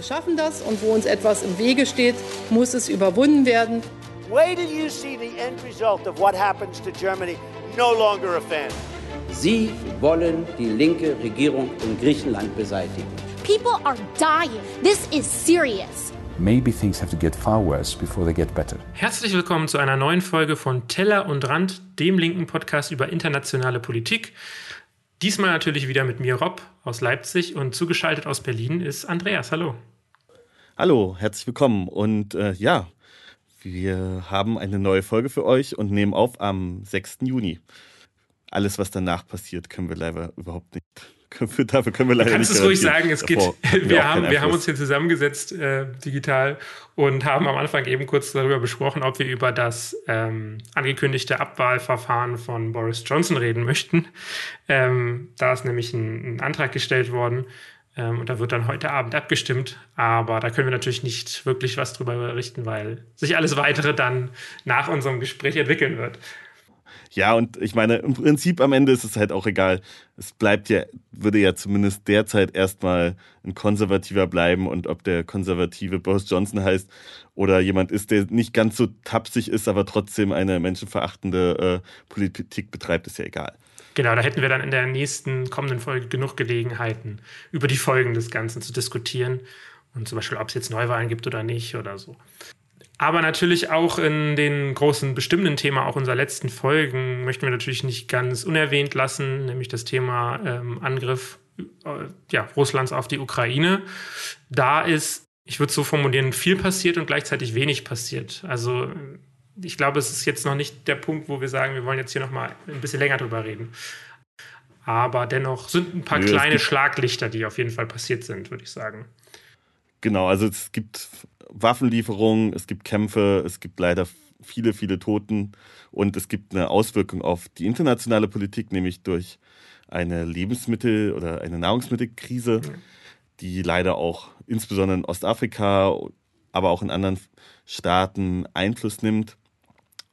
Wir schaffen das und wo uns etwas im Wege steht, muss es überwunden werden. Wait till you see the end result of what happens to Germany. No longer a fan. Sie wollen die linke Regierung in Griechenland beseitigen. People are dying. This is serious. Maybe things have to get far worse before they get better. Herzlich willkommen zu einer neuen Folge von Teller und Rand, dem linken Podcast über internationale Politik. Diesmal natürlich wieder mit mir, Rob, aus Leipzig und zugeschaltet aus Berlin ist Andreas. Hallo. Hallo, herzlich willkommen. Und äh, ja, wir haben eine neue Folge für euch und nehmen auf am 6. Juni. Alles, was danach passiert, können wir leider überhaupt nicht. Dafür können wir leider du kannst nicht es ruhig sagen, es geht. Wir, haben, wir haben uns hier zusammengesetzt äh, digital und haben am Anfang eben kurz darüber besprochen, ob wir über das ähm, angekündigte Abwahlverfahren von Boris Johnson reden möchten. Ähm, da ist nämlich ein, ein Antrag gestellt worden ähm, und da wird dann heute Abend abgestimmt. Aber da können wir natürlich nicht wirklich was drüber berichten, weil sich alles weitere dann nach unserem Gespräch entwickeln wird. Ja, und ich meine, im Prinzip am Ende ist es halt auch egal. Es bleibt ja, würde ja zumindest derzeit erstmal ein Konservativer bleiben und ob der konservative Boris Johnson heißt oder jemand ist, der nicht ganz so tapsig ist, aber trotzdem eine menschenverachtende äh, Politik betreibt, ist ja egal. Genau, da hätten wir dann in der nächsten kommenden Folge genug Gelegenheiten, über die Folgen des Ganzen zu diskutieren. Und zum Beispiel, ob es jetzt Neuwahlen gibt oder nicht oder so. Aber natürlich auch in den großen bestimmenden Thema auch unserer letzten Folgen möchten wir natürlich nicht ganz unerwähnt lassen, nämlich das Thema ähm, Angriff äh, ja, Russlands auf die Ukraine. Da ist, ich würde so formulieren, viel passiert und gleichzeitig wenig passiert. Also ich glaube, es ist jetzt noch nicht der Punkt, wo wir sagen, wir wollen jetzt hier noch mal ein bisschen länger drüber reden. Aber dennoch sind ein paar Nö, kleine Schlaglichter, die auf jeden Fall passiert sind, würde ich sagen. Genau, also es gibt Waffenlieferungen, es gibt Kämpfe, es gibt leider viele, viele Toten und es gibt eine Auswirkung auf die internationale Politik, nämlich durch eine Lebensmittel- oder eine Nahrungsmittelkrise, die leider auch insbesondere in Ostafrika, aber auch in anderen Staaten Einfluss nimmt.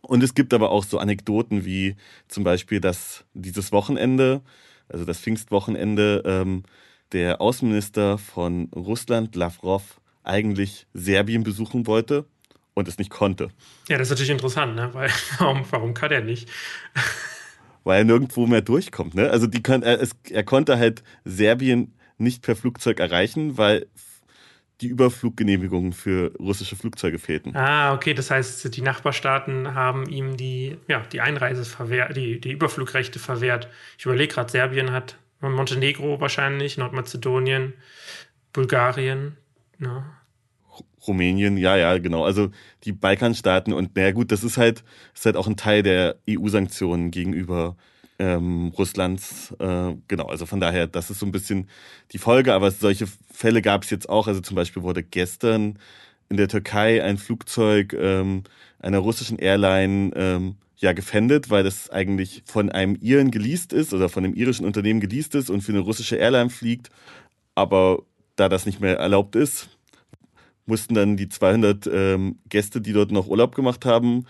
Und es gibt aber auch so Anekdoten wie zum Beispiel, dass dieses Wochenende, also das Pfingstwochenende, ähm, der Außenminister von Russland, Lavrov, eigentlich Serbien besuchen wollte und es nicht konnte, Ja, das ist natürlich interessant, ne? Weil warum, warum kann er nicht? weil er nirgendwo mehr durchkommt. Ne? Also die kann, er, es, er konnte halt Serbien nicht per Flugzeug erreichen, weil die Überfluggenehmigungen für russische Flugzeuge fehlten. Ah, okay, das heißt, die Nachbarstaaten haben ihm die, ja, die Einreise verwehrt, die, die Überflugrechte verwehrt. Ich überlege gerade, Serbien hat Montenegro wahrscheinlich, Nordmazedonien, Bulgarien. Ja. Rumänien, ja, ja, genau. Also die Balkanstaaten und naja gut, das ist halt, ist halt auch ein Teil der EU-Sanktionen gegenüber ähm, Russlands. Äh, genau, also von daher, das ist so ein bisschen die Folge, aber solche Fälle gab es jetzt auch. Also zum Beispiel wurde gestern in der Türkei ein Flugzeug ähm, einer russischen Airline ähm, ja gefändet, weil das eigentlich von einem Iren geleast ist oder von einem irischen Unternehmen geleast ist und für eine russische Airline fliegt. Aber da das nicht mehr erlaubt ist, mussten dann die 200 ähm, Gäste, die dort noch Urlaub gemacht haben,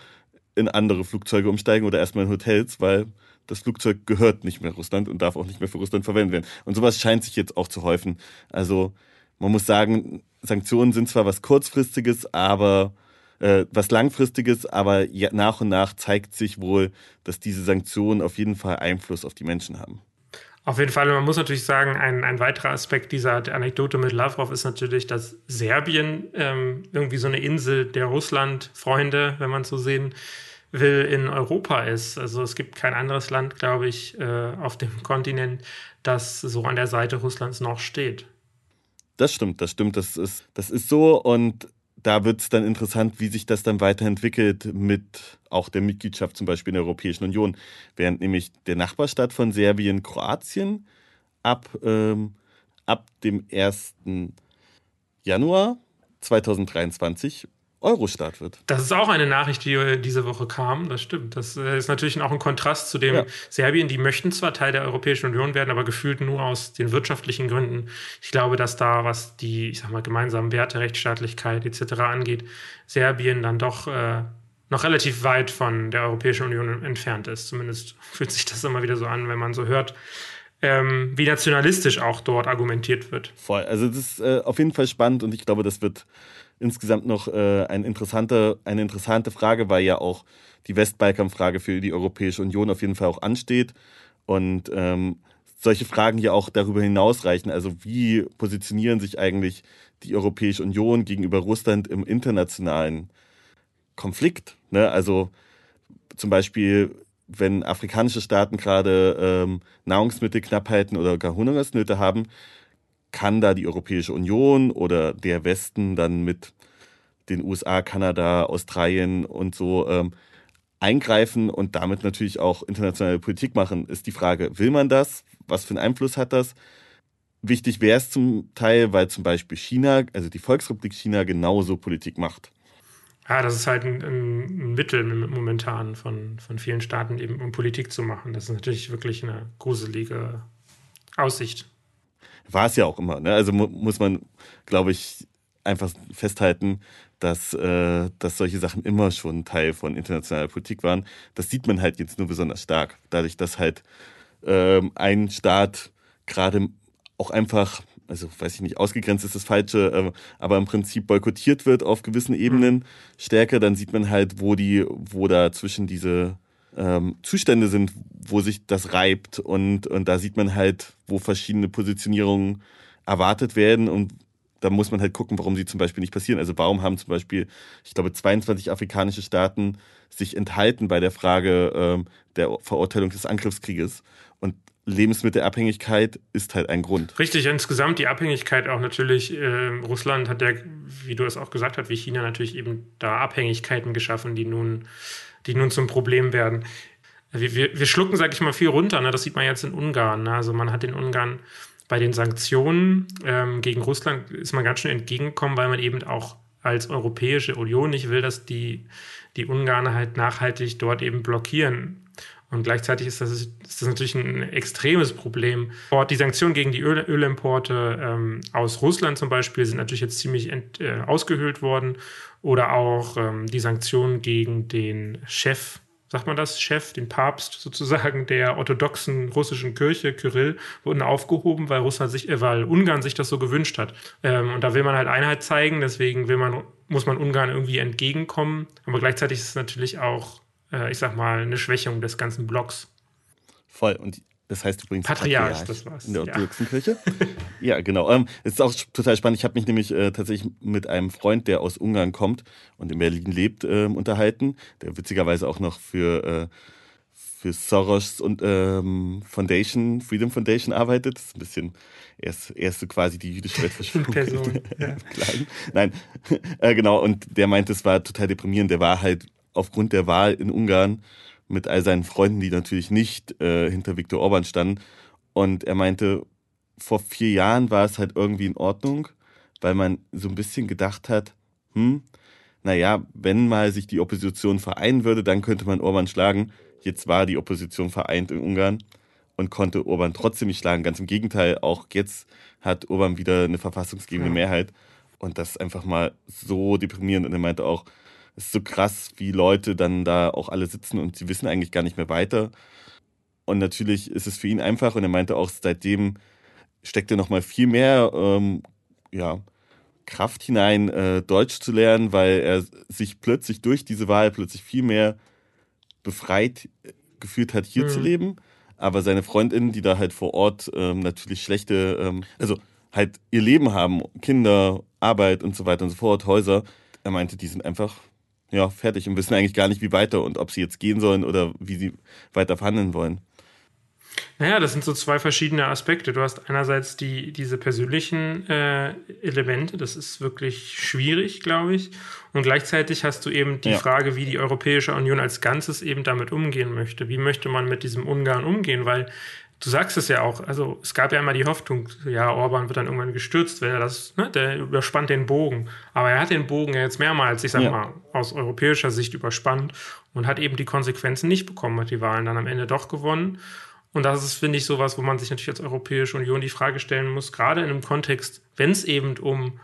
in andere Flugzeuge umsteigen oder erstmal in Hotels, weil das Flugzeug gehört nicht mehr Russland und darf auch nicht mehr für Russland verwendet werden. Und sowas scheint sich jetzt auch zu häufen. Also man muss sagen, Sanktionen sind zwar was kurzfristiges, aber äh, was langfristiges, aber nach und nach zeigt sich wohl, dass diese Sanktionen auf jeden Fall Einfluss auf die Menschen haben. Auf jeden Fall, man muss natürlich sagen, ein, ein weiterer Aspekt dieser Anekdote mit Lavrov ist natürlich, dass Serbien ähm, irgendwie so eine Insel der Russland-Freunde, wenn man so sehen will, in Europa ist. Also es gibt kein anderes Land, glaube ich, äh, auf dem Kontinent, das so an der Seite Russlands noch steht. Das stimmt, das stimmt, das ist, das ist so und da wird es dann interessant, wie sich das dann weiterentwickelt mit auch der Mitgliedschaft zum Beispiel in der Europäischen Union. Während nämlich der Nachbarstaat von Serbien, Kroatien, ab, ähm, ab dem 1. Januar 2023 Eurostaat wird. Das ist auch eine Nachricht, die äh, diese Woche kam. Das stimmt. Das äh, ist natürlich auch ein Kontrast zu dem Ja. Serbien. Die möchten zwar Teil der Europäischen Union werden, aber gefühlt nur aus den wirtschaftlichen Gründen. Ich glaube, dass da, was die, ich sag mal, gemeinsamen Werte, Rechtsstaatlichkeit etc. angeht, Serbien dann doch äh, noch relativ weit von der Europäischen Union entfernt ist. Zumindest fühlt sich das immer wieder so an, wenn man so hört, ähm, wie nationalistisch auch dort argumentiert wird. Voll. Also das ist äh, auf jeden Fall spannend und ich glaube, das wird insgesamt noch äh, ein interessante, eine interessante Frage, weil ja auch die Westbalkan-Frage für die Europäische Union auf jeden Fall auch ansteht. Und ähm, solche Fragen ja auch darüber hinausreichen. Also wie positionieren sich eigentlich die Europäische Union gegenüber Russland im internationalen Konflikt? Ne? Also zum Beispiel, wenn afrikanische Staaten gerade ähm, Nahrungsmittelknappheiten oder gar Hungersnöte haben, kann da die Europäische Union oder der Westen dann mit den USA, Kanada, Australien und so ähm, eingreifen und damit natürlich auch internationale Politik machen, ist die Frage, will man das? Was für einen Einfluss hat das? Wichtig wäre es zum Teil, weil zum Beispiel China, also die Volksrepublik China, genauso Politik macht. Ja, das ist halt ein, ein, Mittel momentan von, von vielen Staaten, eben um Politik zu machen. Das ist natürlich wirklich eine gruselige Aussicht. War es ja auch immer. Ne? Also mu muss man, glaube ich, einfach festhalten, dass, äh, dass solche Sachen immer schon Teil von internationaler Politik waren. Das sieht man halt jetzt nur besonders stark, dadurch, dass halt ähm, ein Staat gerade auch einfach, also weiß ich nicht, ausgegrenzt ist das Falsche, äh, aber im Prinzip boykottiert wird auf gewissen Ebenen mhm. stärker, dann sieht man halt, wo die, wo da zwischen diese ähm, Zustände sind, wo sich das reibt und, und da sieht man halt, wo verschiedene Positionierungen erwartet werden und da muss man halt gucken, warum sie zum Beispiel nicht passieren. Also warum haben zum Beispiel, ich glaube, 22 afrikanische Staaten sich enthalten bei der Frage ähm, der Verurteilung des Angriffskrieges. Und Lebensmittelabhängigkeit ist halt ein Grund. Richtig, insgesamt die Abhängigkeit auch natürlich. Äh, Russland hat ja, wie du es auch gesagt hast, wie China natürlich eben da Abhängigkeiten geschaffen, die nun, die nun zum Problem werden. Wir, wir, wir schlucken, sag ich mal, viel runter. Ne? Das sieht man jetzt in Ungarn. Ne? Also man hat in Ungarn bei den Sanktionen ähm, gegen Russland ist man ganz schön entgegengekommen, weil man eben auch als Europäische Union nicht will, dass die, die Ungarn halt nachhaltig dort eben blockieren. Und gleichzeitig ist das, ist das natürlich ein extremes Problem. Die Sanktionen gegen die Öl, Ölimporte ähm, aus Russland zum Beispiel sind natürlich jetzt ziemlich ent, äh, ausgehöhlt worden. Oder auch ähm, die Sanktionen gegen den Chef sagt man das, Chef, den Papst sozusagen der orthodoxen russischen Kirche, Kyrill, wurden aufgehoben, weil Russland sich, äh, weil Ungarn sich das so gewünscht hat. Ähm, und da will man halt Einheit zeigen, deswegen will man, muss man Ungarn irgendwie entgegenkommen. Aber gleichzeitig ist es natürlich auch, äh, ich sag mal, eine Schwächung des ganzen Blocks. Voll. Und das heißt übrigens Patriarch, Patriarch das war's. In der orthodoxen ja. Kirche. ja, genau. Ähm, es ist auch total spannend. Ich habe mich nämlich äh, tatsächlich mit einem Freund, der aus Ungarn kommt und in Berlin lebt, ähm, unterhalten, der witzigerweise auch noch für, äh, für Soros und ähm, Foundation, Freedom Foundation arbeitet. Das ist ein bisschen erst, erst so quasi die jüdische Weltverschwörung. Person, ja. Nein, äh, genau. Und der meinte, es war total deprimierend. Der war halt aufgrund der Wahl in Ungarn mit all seinen Freunden, die natürlich nicht äh, hinter Viktor Orban standen. Und er meinte, vor vier Jahren war es halt irgendwie in Ordnung, weil man so ein bisschen gedacht hat, hm, naja, wenn mal sich die Opposition vereinen würde, dann könnte man Orban schlagen. Jetzt war die Opposition vereint in Ungarn und konnte Orban trotzdem nicht schlagen. Ganz im Gegenteil, auch jetzt hat Orban wieder eine verfassungsgebende. Mehrheit. Und das ist einfach mal so deprimierend. Und er meinte auch, es ist so krass, wie Leute dann da auch alle sitzen und sie wissen eigentlich gar nicht mehr weiter. Und natürlich ist es für ihn einfach und er meinte auch, seitdem steckt er nochmal viel mehr ähm, ja, Kraft hinein, äh, Deutsch zu lernen, weil er sich plötzlich durch diese Wahl plötzlich viel mehr befreit äh, gefühlt hat, hier mhm. zu leben. Aber seine Freundinnen, die da halt vor Ort ähm, natürlich schlechte, ähm, also halt ihr Leben haben, Kinder, Arbeit und so weiter und so fort, Häuser, er meinte, die sind einfach ja, fertig und wissen eigentlich gar nicht, wie weiter und ob sie jetzt gehen sollen oder wie sie weiter verhandeln wollen. Naja, das sind so zwei verschiedene Aspekte. Du hast einerseits die, diese persönlichen äh, Elemente, das ist wirklich schwierig, glaube ich. Und gleichzeitig hast du eben die ja. Frage, wie die Europäische Union als Ganzes eben damit umgehen möchte. Wie möchte man mit diesem Ungarn umgehen? Weil du sagst es ja auch, also es gab ja immer die Hoffnung, ja, Orban wird dann irgendwann gestürzt, wenn er das, ne, der überspannt den Bogen. Aber er hat den Bogen ja jetzt mehrmals, ich sag ja. mal, aus europäischer Sicht überspannt und hat eben die Konsequenzen nicht bekommen, hat die Wahlen dann am Ende doch gewonnen. Und das ist, finde ich, sowas, wo man sich natürlich als Europäische Union die Frage stellen muss, gerade in einem Kontext, wenn es eben um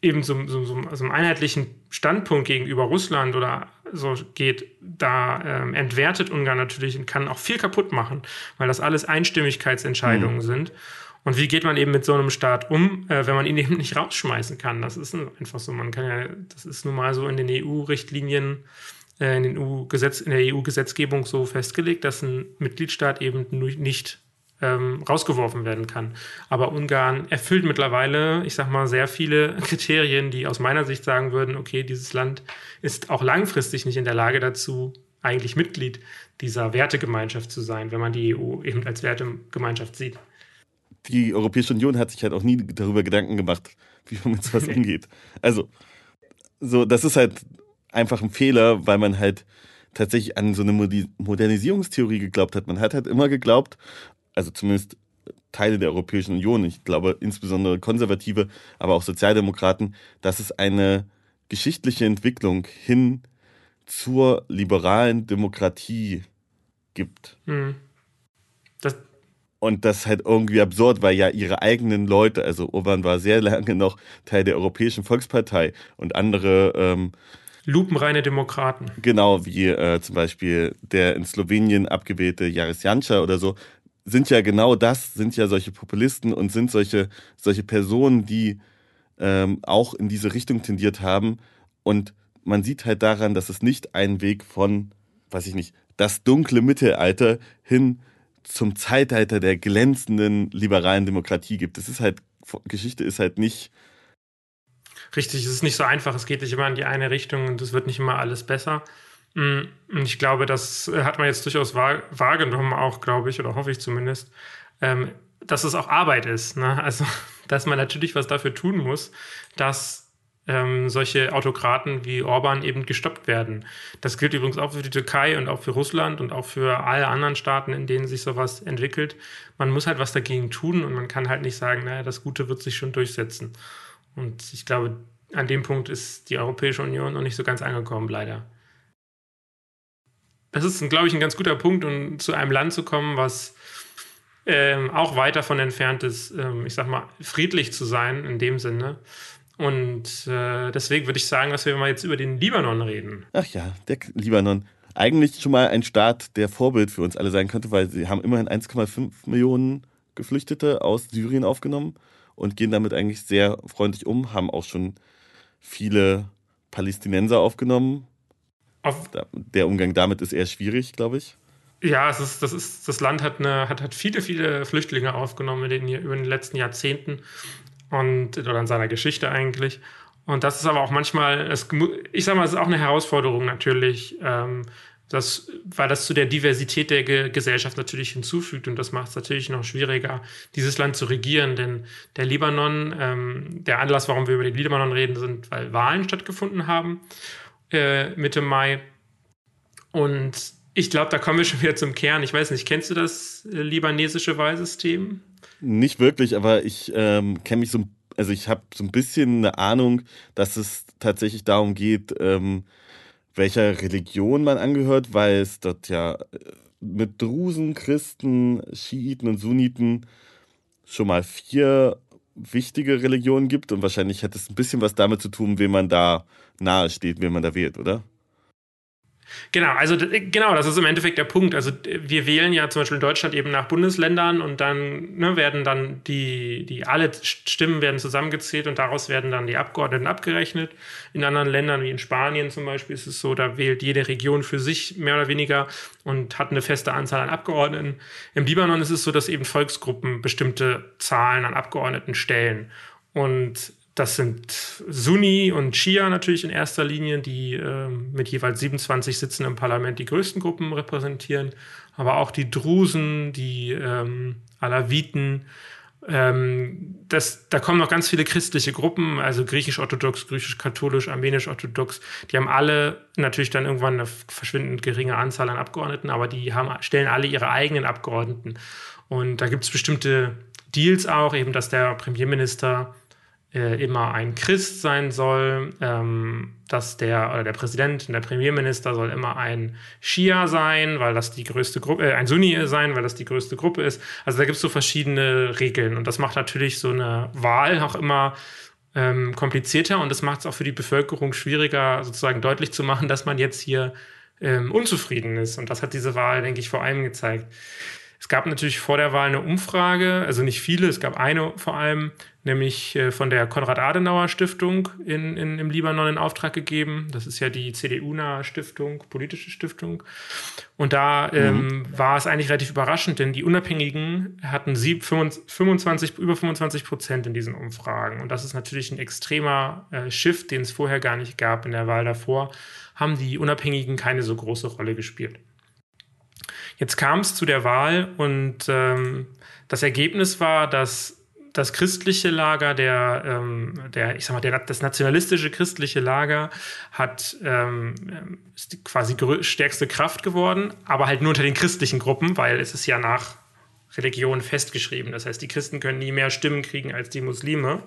eben so, so, so, so einem einheitlichen Standpunkt gegenüber Russland oder so geht, da ähm, entwertet Ungarn natürlich und kann auch viel kaputt machen, weil das alles Einstimmigkeitsentscheidungen mhm. sind. Und wie geht man eben mit so einem Staat um, äh, wenn man ihn eben nicht rausschmeißen kann? Das ist einfach so. Man kann ja, das ist nun mal so in den EU-Richtlinien, äh, in, den EU -Gesetz, in der EU-Gesetzgebung so festgelegt, dass ein Mitgliedstaat eben nicht ähm, rausgeworfen werden kann. Aber Ungarn erfüllt mittlerweile, ich sag mal, sehr viele Kriterien, die aus meiner Sicht sagen würden, okay, dieses Land ist auch langfristig nicht in der Lage dazu, eigentlich Mitglied dieser Wertegemeinschaft zu sein, wenn man die EU eben als Wertegemeinschaft sieht. Die Europäische Union hat sich halt auch nie darüber Gedanken gemacht, wie man mit sowas umgeht. Also, so, das ist halt einfach ein Fehler, weil man halt tatsächlich an so eine Modernisierungstheorie geglaubt hat. Man hat halt immer geglaubt, also zumindest Teile der Europäischen Union, ich glaube insbesondere Konservative, aber auch Sozialdemokraten, dass es eine geschichtliche Entwicklung hin zur liberalen Demokratie gibt. Mhm. Das und das ist halt irgendwie absurd, weil ja ihre eigenen Leute, also Orban war sehr lange noch Teil der Europäischen Volkspartei und andere ähm, lupenreine Demokraten. Genau, wie äh, zum Beispiel der in Slowenien abgewählte Jaris Janša oder so, sind ja genau das, sind ja solche Populisten und sind solche, solche Personen, die ähm, auch in diese Richtung tendiert haben. Und man sieht halt daran, dass es nicht einen Weg von, weiß ich nicht, das dunkle Mittelalter hin zum Zeitalter der glänzenden liberalen Demokratie gibt. Es ist halt, Geschichte ist halt nicht. Richtig, es ist nicht so einfach, es geht nicht immer in die eine Richtung und es wird nicht immer alles besser. Mm, ich glaube, das hat man jetzt durchaus wahrgenommen, auch glaube ich, oder hoffe ich zumindest, ähm, dass es auch Arbeit ist. Ne? Also, dass man natürlich was dafür tun muss, dass ähm, solche Autokraten wie Orban eben gestoppt werden. Das gilt übrigens auch für die Türkei und auch für Russland und auch für alle anderen Staaten, in denen sich sowas entwickelt. Man muss halt was dagegen tun und man kann halt nicht sagen, naja, das Gute wird sich schon durchsetzen. Und ich glaube, an dem Punkt ist die Europäische Union noch nicht so ganz angekommen, leider das ist, glaube ich, ein ganz guter Punkt, um zu einem Land zu kommen, was ähm, auch weit davon entfernt ist, ähm, ich sag mal, friedlich zu sein in dem Sinne. Und äh, deswegen würde ich sagen, dass wir mal jetzt über den Libanon reden. Ach ja, der Libanon. Eigentlich schon mal ein Staat, der Vorbild für uns alle sein könnte, weil sie haben immerhin 1,5 Millionen Geflüchtete aus Syrien aufgenommen und gehen damit eigentlich sehr freundlich um, haben auch schon viele Palästinenser aufgenommen, auf der Umgang damit ist eher schwierig, glaube ich. Ja, es ist, das, ist, das Land hat, eine, hat, hat viele, viele Flüchtlinge aufgenommen in den, über den letzten Jahrzehnten und oder in seiner Geschichte eigentlich. Und das ist aber auch manchmal, es, ich sage mal, es ist auch eine Herausforderung natürlich, ähm, das, weil das zu der Diversität der Ge Gesellschaft natürlich hinzufügt und das macht es natürlich noch schwieriger, dieses Land zu regieren. Denn der Libanon, ähm, der Anlass, warum wir über den Libanon reden, sind, weil Wahlen stattgefunden haben äh, Mitte Mai. Und ich glaube, da kommen wir schon wieder zum Kern. Ich weiß nicht, kennst du das äh, libanesische Wahlsystem? Nicht wirklich, aber ich ähm, kenne mich so, also ich habe so ein bisschen eine Ahnung, dass es tatsächlich darum geht, ähm, welcher Religion man angehört, weil es dort ja äh, mit Drusen, Christen, Schiiten und Sunniten schon mal vier wichtige Religionen gibt und wahrscheinlich hat es ein bisschen was damit zu tun, wem man da nahe steht, wen man da wählt, oder? Genau, also genau, das ist im Endeffekt der Punkt. Also wir wählen ja zum Beispiel in Deutschland eben nach Bundesländern und dann ne, werden dann die, die alle Stimmen werden zusammengezählt und daraus werden dann die Abgeordneten abgerechnet. In anderen Ländern wie in Spanien zum Beispiel ist es so, da wählt jede Region für sich mehr oder weniger und hat eine feste Anzahl an Abgeordneten. Im Libanon ist es so, dass eben Volksgruppen bestimmte Zahlen an Abgeordneten stellen. Und das sind Sunni und Shia natürlich in erster Linie, die äh, mit jeweils 27 Sitzen im Parlament die größten Gruppen repräsentieren, aber auch die Drusen, die ähm, Alawiten. Ähm, das, da kommen noch ganz viele christliche Gruppen, also griechisch-orthodox, griechisch-katholisch, armenisch-orthodox. Die haben alle natürlich dann irgendwann eine verschwindend geringe Anzahl an Abgeordneten, aber die haben, stellen alle ihre eigenen Abgeordneten. Und da gibt es bestimmte Deals auch, eben dass der Premierminister äh, immer ein Christ sein soll, ähm, dass der oder der Präsident und der Premierminister soll immer ein Shia sein, weil das die größte Gruppe, äh, ein Sunni sein, weil das die größte Gruppe ist. Also da gibt es so verschiedene Regeln und das macht natürlich so eine Wahl auch immer ähm, komplizierter und das macht es auch für die Bevölkerung schwieriger, sozusagen deutlich zu machen, dass man jetzt hier ähm, unzufrieden ist. Und das hat diese Wahl, denke ich, vor allem gezeigt. Es gab natürlich vor der Wahl eine Umfrage, also nicht viele, es gab eine vor allem, nämlich äh, von der Konrad-Adenauer-Stiftung in, in, im Libanon in Auftrag gegeben. Das ist ja die CDU-nahe Stiftung, politische Stiftung. Und da ähm, mhm. war es eigentlich relativ überraschend, denn die Unabhängigen hatten sie 25, über 25 Prozent in diesen Umfragen. Und das ist natürlich ein extremer äh, Shift, den es vorher gar nicht gab in der Wahl davor, haben die Unabhängigen keine so große Rolle gespielt. Jetzt kam es zu der Wahl und ähm, das Ergebnis war, dass das christliche Lager, der, ähm, der, ich sag mal, der, das nationalistische christliche Lager hat ähm, ist quasi stärkste Kraft geworden, aber halt nur unter den christlichen Gruppen, weil es ist ja nach Religion festgeschrieben. Das heißt, die Christen können nie mehr Stimmen kriegen als die Muslime,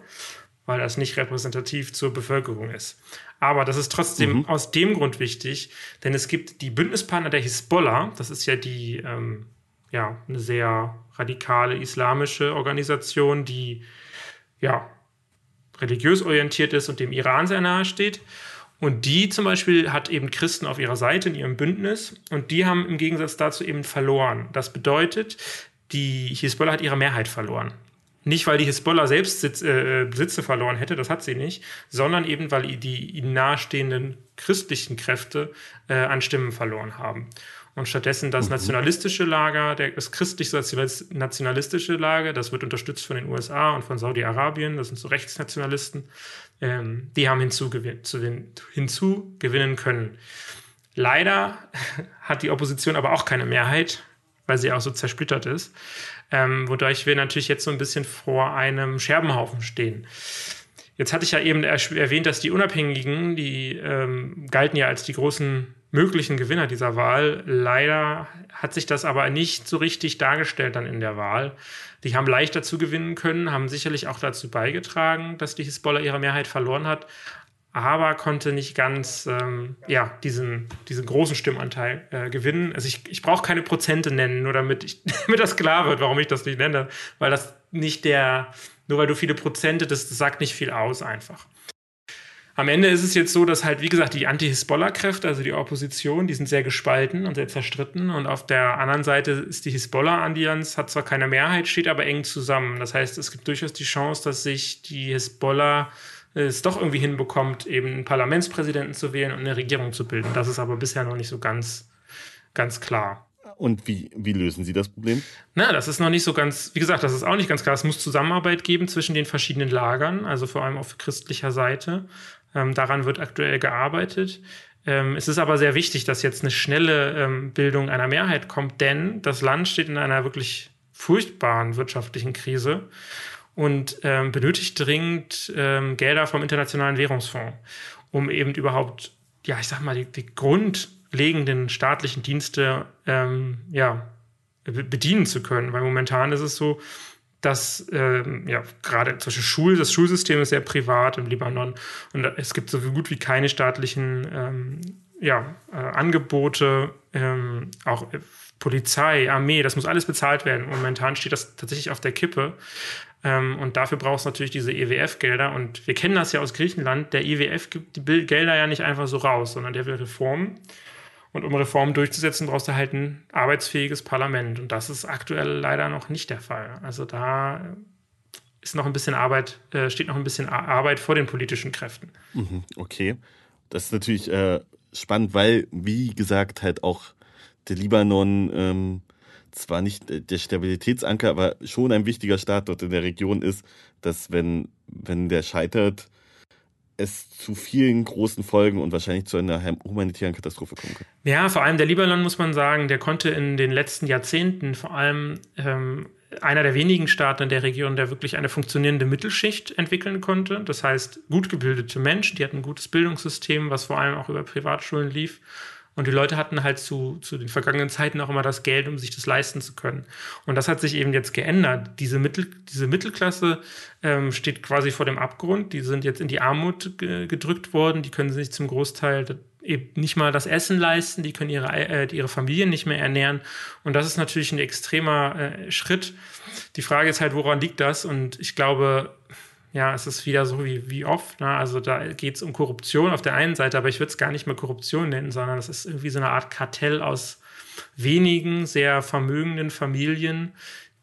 weil das nicht repräsentativ zur Bevölkerung ist. Aber das ist trotzdem mhm. aus dem Grund wichtig, denn es gibt die Bündnispartner der Hisbollah, das ist ja die, ähm, ja, eine sehr radikale islamische Organisation, die, ja, religiös orientiert ist und dem Iran sehr nahe steht. Und die zum Beispiel hat eben Christen auf ihrer Seite in ihrem Bündnis und die haben im Gegensatz dazu eben verloren. Das bedeutet, die Hisbollah hat ihre Mehrheit verloren. Nicht, weil die Hisbollah selbst Sitz, äh, Sitze verloren hätte, das hat sie nicht, sondern eben, weil die ihnen nahestehenden christlichen Kräfte äh, an Stimmen verloren haben. Und stattdessen das mhm. nationalistische Lager, das christlich-nationalistische Lager, das wird unterstützt von den USA und von Saudi-Arabien, das sind so Rechtsnationalisten, ähm, die haben hinzugewinnen, hinzugewinnen können. Leider hat die Opposition aber auch keine Mehrheit, weil sie auch so zersplittert ist ähm, wodurch wir natürlich jetzt so ein bisschen vor einem Scherbenhaufen stehen. Jetzt hatte ich ja eben erwähnt, dass die Unabhängigen, die ähm, galten ja als die großen möglichen Gewinner dieser Wahl. Leider hat sich das aber nicht so richtig dargestellt dann in der Wahl. Die haben leicht dazu gewinnen können, haben sicherlich auch dazu beigetragen, dass die Hisbollah ihre Mehrheit verloren hat aber konnte nicht ganz ähm, ja, diesen, diesen großen Stimmanteil äh, gewinnen. Also ich, ich brauche keine Prozente nennen, nur damit, ich, damit das klar wird, warum ich das nicht nenne, weil das nicht der, nur weil du viele Prozente, das, das sagt nicht viel aus einfach. Am Ende ist es jetzt so, dass halt, wie gesagt, die Anti-Hisbollah-Kräfte, also die Opposition, die sind sehr gespalten und sehr zerstritten. Und auf der anderen Seite ist die Hisbollah-Allianz, hat zwar keine Mehrheit, steht aber eng zusammen. Das heißt, es gibt durchaus die Chance, dass sich die Hisbollah es doch irgendwie hinbekommt, eben einen Parlamentspräsidenten zu wählen und eine Regierung zu bilden. Das ist aber bisher noch nicht so ganz, ganz klar. Und wie, wie lösen Sie das Problem? Na, das ist noch nicht so ganz, wie gesagt, das ist auch nicht ganz klar. Es muss Zusammenarbeit geben zwischen den verschiedenen Lagern, also vor allem auf christlicher Seite. Ähm, daran wird aktuell gearbeitet. Ähm, es ist aber sehr wichtig, dass jetzt eine schnelle ähm, Bildung einer Mehrheit kommt, denn das Land steht in einer wirklich furchtbaren wirtschaftlichen Krise und ähm, benötigt dringend ähm, Gelder vom Internationalen Währungsfonds, um eben überhaupt, ja, ich sag mal, die, die grundlegenden staatlichen Dienste ähm, ja, bedienen zu können. Weil momentan ist es so, dass ähm, ja gerade zum Beispiel Schul, das Schulsystem ist sehr privat im Libanon und es gibt so gut wie keine staatlichen ähm, ja, äh, Angebote, ähm, auch Polizei, Armee, das muss alles bezahlt werden. Momentan steht das tatsächlich auf der Kippe. Ähm, und dafür brauchst du natürlich diese EWF-Gelder. Und wir kennen das ja aus Griechenland. Der EWF gibt die Gelder ja nicht einfach so raus, sondern der will Reformen. Und um Reformen durchzusetzen, brauchst du halt ein arbeitsfähiges Parlament. Und das ist aktuell leider noch nicht der Fall. Also da ist noch ein bisschen Arbeit, äh, steht noch ein bisschen Arbeit vor den politischen Kräften. Mhm, okay. Das ist natürlich äh, spannend, weil, wie gesagt, halt auch der Libanon ähm, zwar nicht der Stabilitätsanker, aber schon ein wichtiger Staat dort in der Region ist, dass wenn, wenn der scheitert, es zu vielen großen Folgen und wahrscheinlich zu einer humanitären Katastrophe kommen kann. Ja, vor allem der Libanon muss man sagen, der konnte in den letzten Jahrzehnten vor allem ähm, einer der wenigen Staaten in der Region, der wirklich eine funktionierende Mittelschicht entwickeln konnte. Das heißt, gut gebildete Menschen, die hatten ein gutes Bildungssystem, was vor allem auch über Privatschulen lief und die Leute hatten halt zu, zu den vergangenen Zeiten auch immer das Geld, um sich das leisten zu können. Und das hat sich eben jetzt geändert. Diese, Mittel, diese Mittelklasse ähm, steht quasi vor dem Abgrund. Die sind jetzt in die Armut ge gedrückt worden. Die können sich zum Großteil eben nicht mal das Essen leisten. Die können ihre, äh, ihre Familien nicht mehr ernähren. Und das ist natürlich ein extremer äh, Schritt. Die Frage ist halt, woran liegt das? Und ich glaube, ja, es ist wieder so wie, wie oft. Ne? Also da geht es um Korruption auf der einen Seite, aber ich würde es gar nicht mehr Korruption nennen, sondern es ist irgendwie so eine Art Kartell aus wenigen sehr vermögenden Familien,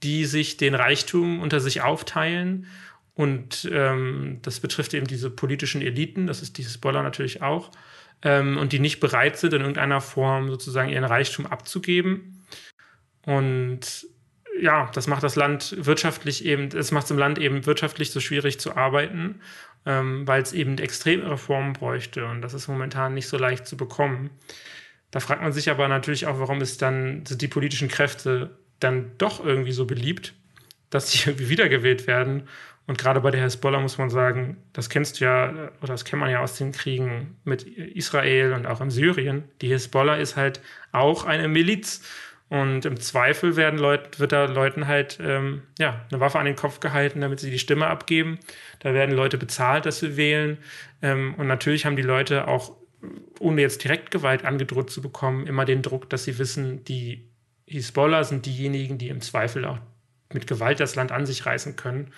die sich den Reichtum unter sich aufteilen. Und ähm, das betrifft eben diese politischen Eliten, das ist dieses Boller natürlich auch, ähm, und die nicht bereit sind, in irgendeiner Form sozusagen ihren Reichtum abzugeben. Und ja, das macht das Land wirtschaftlich eben, es macht es im Land eben wirtschaftlich so schwierig zu arbeiten, ähm, weil es eben extreme Reformen bräuchte. Und das ist momentan nicht so leicht zu bekommen. Da fragt man sich aber natürlich auch, warum ist dann, sind die politischen Kräfte dann doch irgendwie so beliebt, dass sie irgendwie wiedergewählt werden. Und gerade bei der Hezbollah muss man sagen, das kennst du ja, oder das kennt man ja aus den Kriegen mit Israel und auch in Syrien. Die Hezbollah ist halt auch eine Miliz. Und im Zweifel werden Leut, wird da Leuten halt ähm, ja, eine Waffe an den Kopf gehalten, damit sie die Stimme abgeben. Da werden Leute bezahlt, dass sie wählen. Ähm, und natürlich haben die Leute auch, ohne jetzt direkt Gewalt angedroht zu bekommen, immer den Druck, dass sie wissen, die Hisbollah sind diejenigen, die im Zweifel auch mit Gewalt das Land an sich reißen können.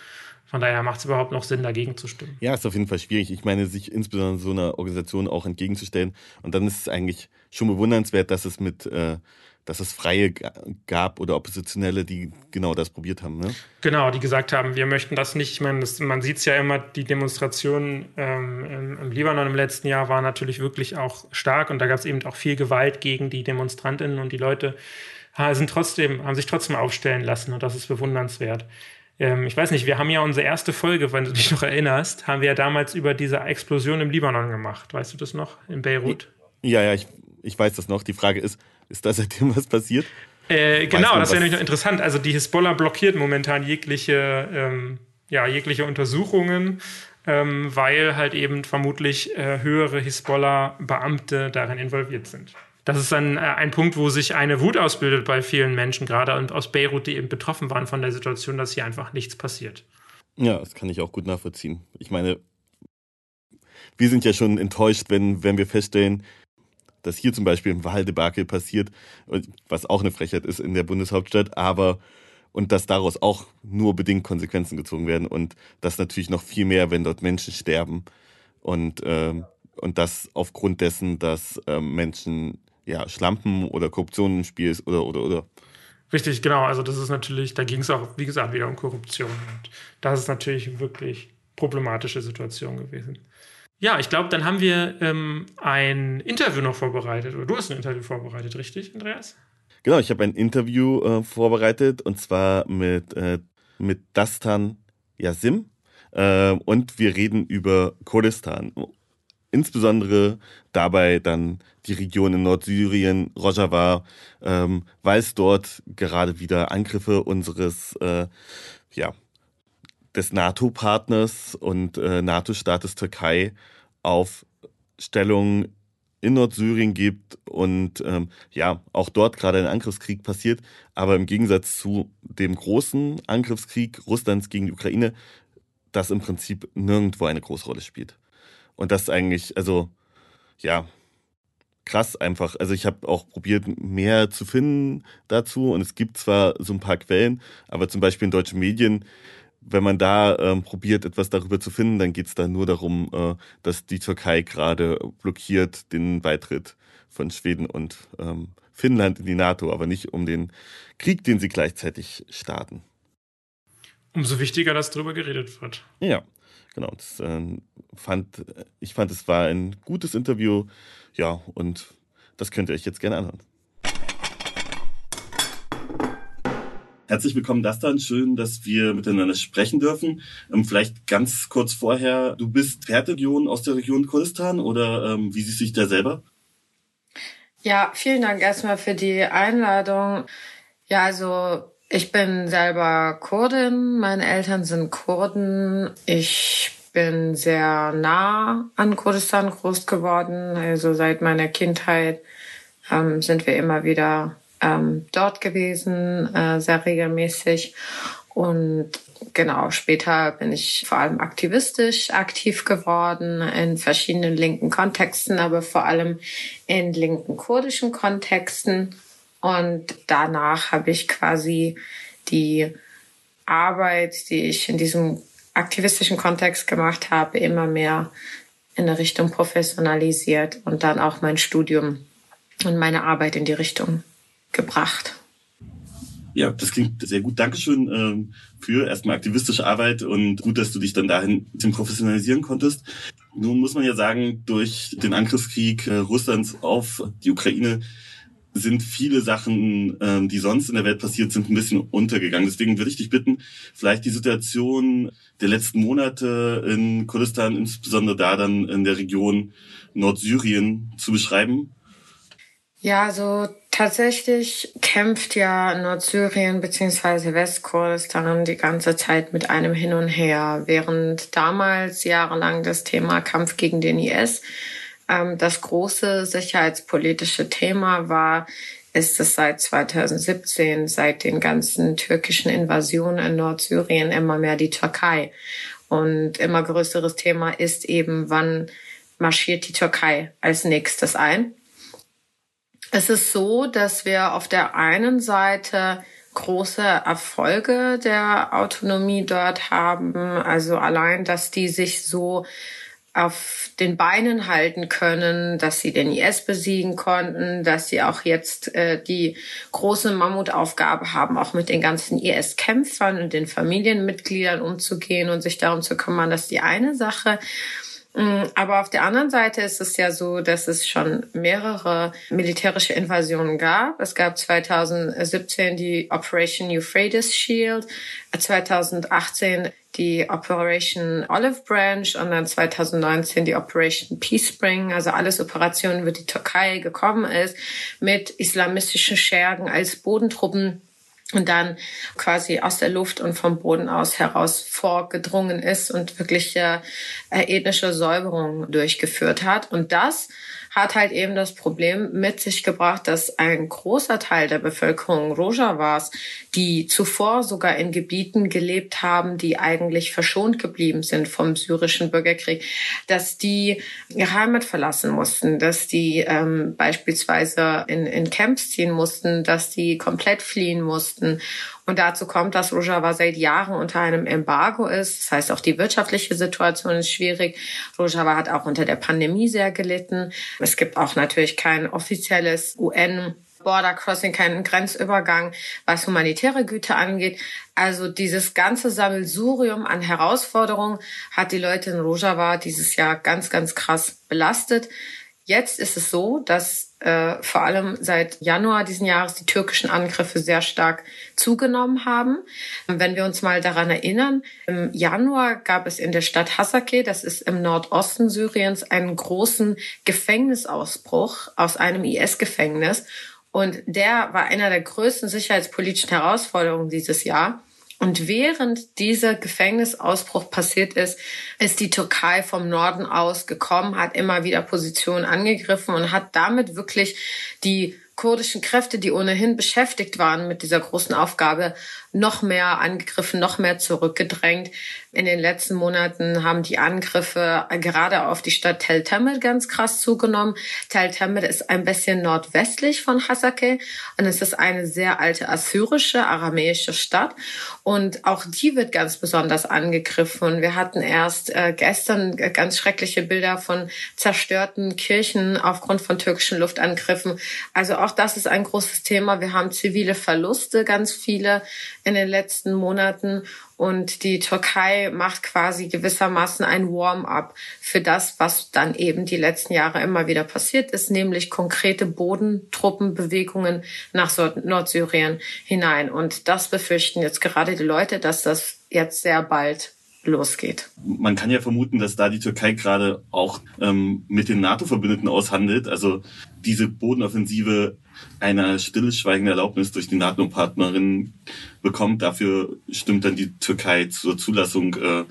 Von daher macht es überhaupt noch Sinn, dagegen zu stimmen. Ja, ist auf jeden Fall schwierig. Ich meine, sich insbesondere so einer Organisation auch entgegenzustellen. Und dann ist es eigentlich schon bewundernswert, dass es mit, äh, dass es Freie gab oder Oppositionelle, die genau das probiert haben. Ne? Genau, die gesagt haben, wir möchten das nicht. Ich meine, das, man sieht es ja immer, die Demonstrationen ähm, im, Libanon im letzten Jahr waren natürlich wirklich auch stark und da gab es eben auch viel Gewalt gegen die Demonstrantinnen und die Leute sind trotzdem, haben sich trotzdem aufstellen lassen und das ist bewundernswert ähm, ich weiß nicht, wir haben ja unsere erste Folge, wenn du dich noch erinnerst, haben wir ja damals über diese Explosion im Libanon gemacht. Weißt du das noch? In Beirut? Ja, ja, ich, ich weiß das noch. Die Frage ist, ist da seitdem was passiert? Äh, genau, das wäre nämlich noch interessant. Also die Hisbollah blockiert momentan jegliche, ähm, ja, jegliche Untersuchungen, ähm, weil halt eben vermutlich äh, höhere Hisbollah-Beamte darin involviert sind das ist dann äh, ein Punkt, wo sich eine Wut ausbildet bei vielen Menschen, gerade aus Beirut, die eben betroffen waren von der Situation, dass hier einfach nichts passiert. Ja, das kann ich auch gut nachvollziehen. Ich meine, wir sind ja schon enttäuscht, wenn, wenn wir feststellen, dass hier zum Beispiel ein Wahldebakel passiert, was auch eine Frechheit ist in der Bundeshauptstadt, aber und dass daraus auch nur bedingt Konsequenzen gezogen werden und das natürlich noch viel mehr, wenn dort Menschen sterben und ähm, und das aufgrund dessen, dass ähm, Menschen ja, Schlampen oder Korruption im Spiel ist oder, oder, oder. Richtig, genau. Also das ist natürlich, da ging es auch, wie gesagt, wieder um Korruption. Und das ist natürlich wirklich problematische Situation gewesen. Ja, ich glaube, dann haben wir ähm, ein Interview noch vorbereitet. Oder du hast ein Interview vorbereitet, richtig, Andreas? Genau, ich habe ein Interview äh, vorbereitet und zwar mit, äh, mit Dastan Yasim. Äh, und wir reden über Kurdistan insbesondere dabei dann die Region in Nordsyrien, Rojava, ähm, weil es dort gerade wieder Angriffe unseres, äh, ja, des NATO-Partners und äh, NATO-Staates Türkei auf Stellungen in Nordsyrien gibt und ähm, ja, auch dort gerade ein Angriffskrieg passiert, aber im Gegensatz zu dem großen Angriffskrieg Russlands gegen die Ukraine, das im Prinzip nirgendwo eine große Rolle spielt. Und das eigentlich, also ja, krass einfach. Also ich habe auch probiert, mehr zu finden dazu. Und es gibt zwar so ein paar Quellen, aber zum Beispiel in deutschen Medien, wenn man da ähm, probiert, etwas darüber zu finden, dann geht es da nur darum, äh, dass die Türkei gerade blockiert den Beitritt von Schweden und ähm, Finnland in die NATO, aber nicht um den Krieg, den sie gleichzeitig starten. Umso wichtiger, dass darüber geredet wird. Ja, genau. Das, äh, fand, ich fand, es war ein gutes Interview. Ja, und das könnt ihr euch jetzt gerne anhören. Herzlich willkommen, Dastan. Schön, dass wir miteinander sprechen dürfen. Ähm, vielleicht ganz kurz vorher, du bist Werteregion aus der Region Kurdistan oder ähm, wie siehst du dich da selber? Ja, vielen Dank erstmal für die Einladung. Ja, also ich bin selber Kurdin, meine Eltern sind Kurden. Ich bin sehr nah an Kurdistan groß geworden. Also seit meiner Kindheit ähm, sind wir immer wieder ähm, dort gewesen, äh, sehr regelmäßig. Und genau, später bin ich vor allem aktivistisch aktiv geworden in verschiedenen linken Kontexten, aber vor allem in linken kurdischen Kontexten. Und danach habe ich quasi die Arbeit, die ich in diesem aktivistischen Kontext gemacht habe, immer mehr in der Richtung professionalisiert und dann auch mein Studium und meine Arbeit in die Richtung gebracht. Ja, das klingt sehr gut. Dankeschön ähm, für erstmal aktivistische Arbeit und gut, dass du dich dann dahin professionalisieren konntest. Nun muss man ja sagen, durch den Angriffskrieg äh, Russlands auf die Ukraine sind viele Sachen, ähm, die sonst in der Welt passiert sind, ein bisschen untergegangen. Deswegen würde ich dich bitten, vielleicht die Situation der letzten Monate in Kurdistan, insbesondere da dann in der Region Nordsyrien, zu beschreiben. Ja, so tatsächlich kämpft ja Nordsyrien beziehungsweise Westkurdistan die ganze Zeit mit einem Hin und Her, während damals jahrelang das Thema Kampf gegen den IS ähm, das große sicherheitspolitische Thema war, ist es seit 2017, seit den ganzen türkischen Invasionen in Nordsyrien immer mehr die Türkei. Und immer größeres Thema ist eben, wann marschiert die Türkei als nächstes ein. Es ist so, dass wir auf der einen Seite große Erfolge der Autonomie dort haben. Also allein, dass die sich so auf den Beinen halten können, dass sie den IS besiegen konnten, dass sie auch jetzt äh, die große Mammutaufgabe haben, auch mit den ganzen IS-Kämpfern und den Familienmitgliedern umzugehen und sich darum zu kümmern, dass die eine Sache. Mm, aber auf der anderen Seite ist es ja so, dass es schon mehrere militärische Invasionen gab. Es gab 2017 die Operation Euphrates Shield, 2018 die Operation Olive Branch und dann 2019 die Operation Peace Spring, also alles Operationen, wo die Türkei gekommen ist, mit islamistischen Schergen als Bodentruppen und dann quasi aus der Luft und vom Boden aus heraus vorgedrungen ist und wirklich äh, ethnische Säuberung durchgeführt hat. Und das hat halt eben das Problem mit sich gebracht, dass ein großer Teil der Bevölkerung Rojavas, die zuvor sogar in Gebieten gelebt haben, die eigentlich verschont geblieben sind vom syrischen Bürgerkrieg, dass die ihre Heimat verlassen mussten, dass die ähm, beispielsweise in, in Camps ziehen mussten, dass die komplett fliehen mussten. Und dazu kommt, dass Rojava seit Jahren unter einem Embargo ist. Das heißt, auch die wirtschaftliche Situation ist schwierig. Rojava hat auch unter der Pandemie sehr gelitten. Es gibt auch natürlich kein offizielles UN Border Crossing, keinen Grenzübergang, was humanitäre Güter angeht. Also dieses ganze Sammelsurium an Herausforderungen hat die Leute in Rojava dieses Jahr ganz, ganz krass belastet. Jetzt ist es so, dass äh, vor allem seit Januar diesen Jahres die türkischen Angriffe sehr stark zugenommen haben. Wenn wir uns mal daran erinnern, im Januar gab es in der Stadt Hasake, das ist im Nordosten Syriens, einen großen Gefängnisausbruch aus einem IS-Gefängnis. Und der war einer der größten sicherheitspolitischen Herausforderungen dieses Jahr. Und während dieser Gefängnisausbruch passiert ist, ist die Türkei vom Norden aus gekommen, hat immer wieder Positionen angegriffen und hat damit wirklich die kurdischen Kräfte, die ohnehin beschäftigt waren mit dieser großen Aufgabe, noch mehr angegriffen, noch mehr zurückgedrängt. In den letzten Monaten haben die Angriffe gerade auf die Stadt Tel Tamil ganz krass zugenommen. Tel Tamil ist ein bisschen nordwestlich von Hasake und es ist eine sehr alte assyrische, aramäische Stadt und auch die wird ganz besonders angegriffen. Wir hatten erst äh, gestern ganz schreckliche Bilder von zerstörten Kirchen aufgrund von türkischen Luftangriffen. Also auch das ist ein großes Thema. Wir haben zivile Verluste, ganz viele in den letzten Monaten. Und die Türkei macht quasi gewissermaßen ein Warm-up für das, was dann eben die letzten Jahre immer wieder passiert ist, nämlich konkrete Bodentruppenbewegungen nach Nordsyrien hinein. Und das befürchten jetzt gerade die Leute, dass das jetzt sehr bald losgeht. Man kann ja vermuten, dass da die Türkei gerade auch ähm, mit den NATO-Verbündeten aushandelt. Also diese Bodenoffensive eine stillschweigende Erlaubnis durch die NATO-Partnerin bekommt. Dafür stimmt dann die Türkei zur Zulassung äh,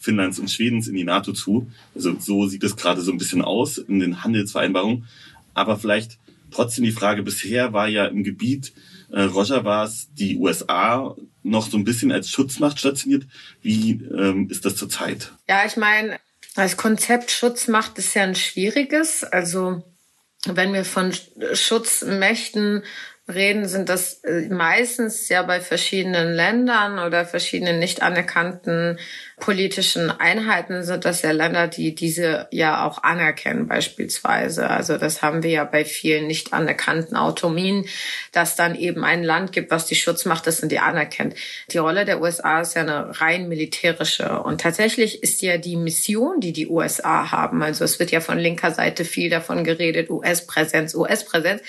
Finnlands und Schwedens in die NATO zu. Also so sieht es gerade so ein bisschen aus in den Handelsvereinbarungen. Aber vielleicht trotzdem die Frage, bisher war ja im Gebiet äh, Rojavas die USA noch so ein bisschen als Schutzmacht stationiert. Wie ähm, ist das zurzeit? Ja, ich meine, das Konzept Schutzmacht ist ja ein schwieriges. Also wenn wir von Schutzmächten reden, sind das äh, meistens ja bei verschiedenen Ländern oder verschiedenen nicht anerkannten politischen Einheiten sind das ja Länder, die diese ja auch anerkennen beispielsweise. Also das haben wir ja bei vielen nicht anerkannten Autonomien, dass dann eben ein Land gibt, was die Schutzmacht ist und die anerkennt. Die Rolle der USA ist ja eine rein militärische und tatsächlich ist ja die Mission, die die USA haben, also es wird ja von linker Seite viel davon geredet, US-Präsenz, US-Präsenz.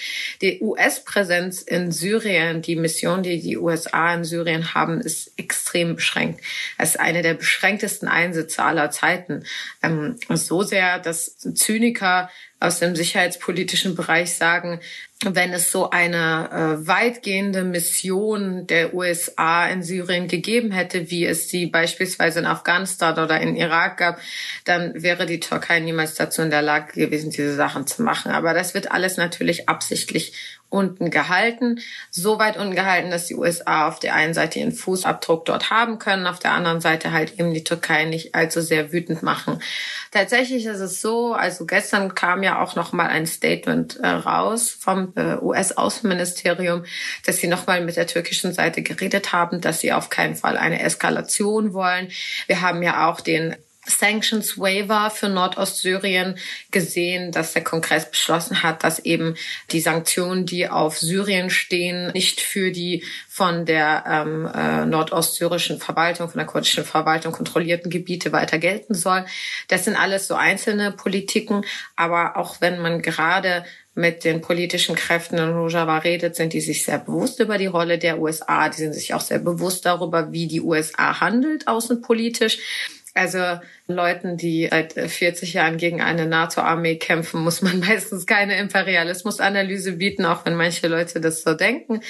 Die US-Präsenz in Syrien, die Mission, die die USA in Syrien haben, ist extrem beschränkt. Es ist eine der beschränktesten Einsätze aller Zeiten. Ähm, so sehr, dass Zyniker aus dem sicherheitspolitischen Bereich sagen, wenn es so eine äh, weitgehende Mission der USA in Syrien gegeben hätte, wie es sie beispielsweise in Afghanistan oder in Irak gab, dann wäre die Türkei niemals dazu in der Lage gewesen, diese Sachen zu machen. Aber das wird alles natürlich absichtlich unten gehalten, so weit unten gehalten, dass die USA auf der einen Seite ihren Fußabdruck dort haben können, auf der anderen Seite halt eben die Türkei nicht allzu sehr wütend machen. Tatsächlich ist es so, also gestern kam ja auch noch mal ein Statement äh, raus vom äh, US-Außenministerium, dass sie noch mal mit der türkischen Seite geredet haben, dass sie auf keinen Fall eine Eskalation wollen. Wir haben ja auch den Sanctions Waiver für Nordostsyrien gesehen, dass der Kongress beschlossen hat, dass eben die Sanktionen, die auf Syrien stehen, nicht für die von der ähm, äh, nordostsyrischen Verwaltung, von der kurdischen Verwaltung kontrollierten Gebiete weiter gelten soll. Das sind alles so einzelne Politiken, aber auch wenn man gerade mit den politischen Kräften in Rojava redet, sind die sich sehr bewusst über die Rolle der USA. Die sind sich auch sehr bewusst darüber, wie die USA handelt außenpolitisch. Also Leuten, die seit 40 Jahren gegen eine NATO-Armee kämpfen, muss man meistens keine Imperialismusanalyse bieten, auch wenn manche Leute das so denken.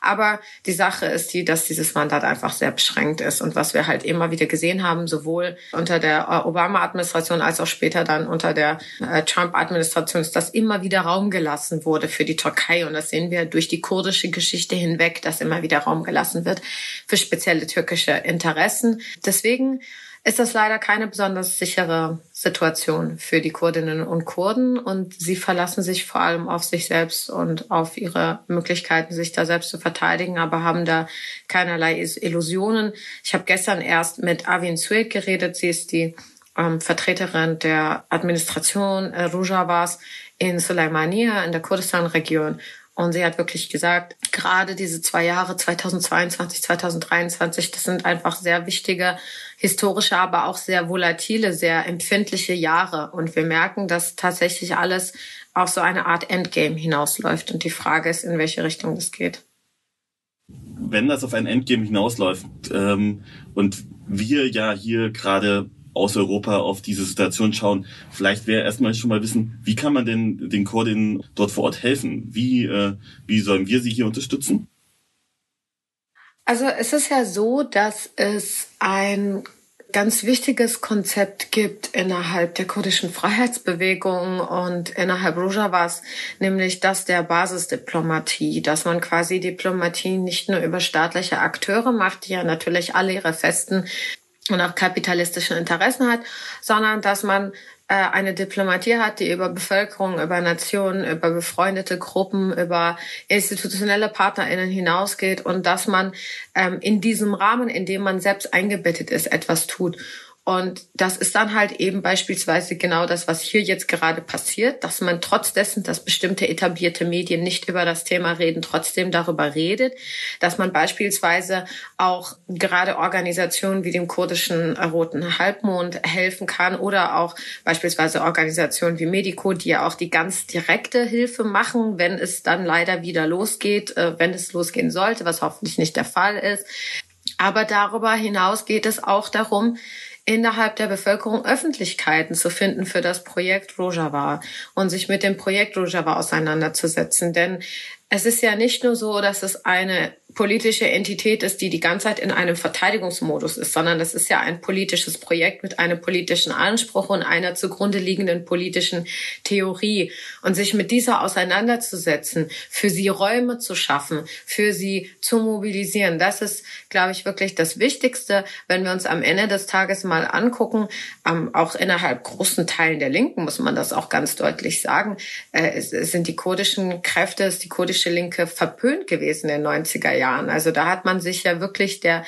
Aber die Sache ist die, dass dieses Mandat einfach sehr beschränkt ist. Und was wir halt immer wieder gesehen haben, sowohl unter der Obama-Administration als auch später dann unter der äh, Trump-Administration, ist, dass immer wieder Raum gelassen wurde für die Türkei. Und das sehen wir durch die kurdische Geschichte hinweg, dass immer wieder Raum gelassen wird für spezielle türkische Interessen. Deswegen ist das leider keine besonders sichere Situation für die Kurdinnen und Kurden und sie verlassen sich vor allem auf sich selbst und auf ihre Möglichkeiten, sich da selbst zu verteidigen, aber haben da keinerlei Illusionen. Ich habe gestern erst mit Avin Suek geredet. Sie ist die ähm, Vertreterin der Administration äh, Rojavas in Suleimania in der Kurdistan-Region. Und sie hat wirklich gesagt, gerade diese zwei Jahre 2022, 2023, das sind einfach sehr wichtige historische, aber auch sehr volatile, sehr empfindliche Jahre. Und wir merken, dass tatsächlich alles auf so eine Art Endgame hinausläuft. Und die Frage ist, in welche Richtung das geht. Wenn das auf ein Endgame hinausläuft ähm, und wir ja hier gerade aus Europa auf diese Situation schauen. Vielleicht wäre erstmal schon mal wissen, wie kann man denn den Kurdinnen dort vor Ort helfen? Wie, äh, wie sollen wir sie hier unterstützen? Also es ist ja so, dass es ein ganz wichtiges Konzept gibt innerhalb der kurdischen Freiheitsbewegung und innerhalb Rojavas, nämlich das der Basisdiplomatie, dass man quasi Diplomatie nicht nur über staatliche Akteure macht, die ja natürlich alle ihre festen und auch kapitalistischen Interessen hat, sondern dass man äh, eine Diplomatie hat, die über Bevölkerung, über Nationen, über befreundete Gruppen, über institutionelle PartnerInnen hinausgeht und dass man ähm, in diesem Rahmen, in dem man selbst eingebettet ist, etwas tut. Und das ist dann halt eben beispielsweise genau das, was hier jetzt gerade passiert, dass man trotz dessen, dass bestimmte etablierte Medien nicht über das Thema reden, trotzdem darüber redet, dass man beispielsweise auch gerade Organisationen wie dem kurdischen Roten Halbmond helfen kann oder auch beispielsweise Organisationen wie Medico, die ja auch die ganz direkte Hilfe machen, wenn es dann leider wieder losgeht, äh, wenn es losgehen sollte, was hoffentlich nicht der Fall ist. Aber darüber hinaus geht es auch darum, innerhalb der Bevölkerung Öffentlichkeiten zu finden für das Projekt Rojava und sich mit dem Projekt Rojava auseinanderzusetzen. Denn es ist ja nicht nur so, dass es eine politische Entität ist, die die ganze Zeit in einem Verteidigungsmodus ist, sondern das ist ja ein politisches Projekt mit einem politischen Anspruch und einer zugrunde liegenden politischen Theorie. Und sich mit dieser auseinanderzusetzen, für sie Räume zu schaffen, für sie zu mobilisieren, das ist, glaube ich, wirklich das Wichtigste, wenn wir uns am Ende des Tages mal angucken, ähm, auch innerhalb großen Teilen der Linken muss man das auch ganz deutlich sagen, äh, es, es sind die kurdischen Kräfte, ist die kurdische Linke verpönt gewesen in den 90er Jahren. Also da hat man sich ja wirklich der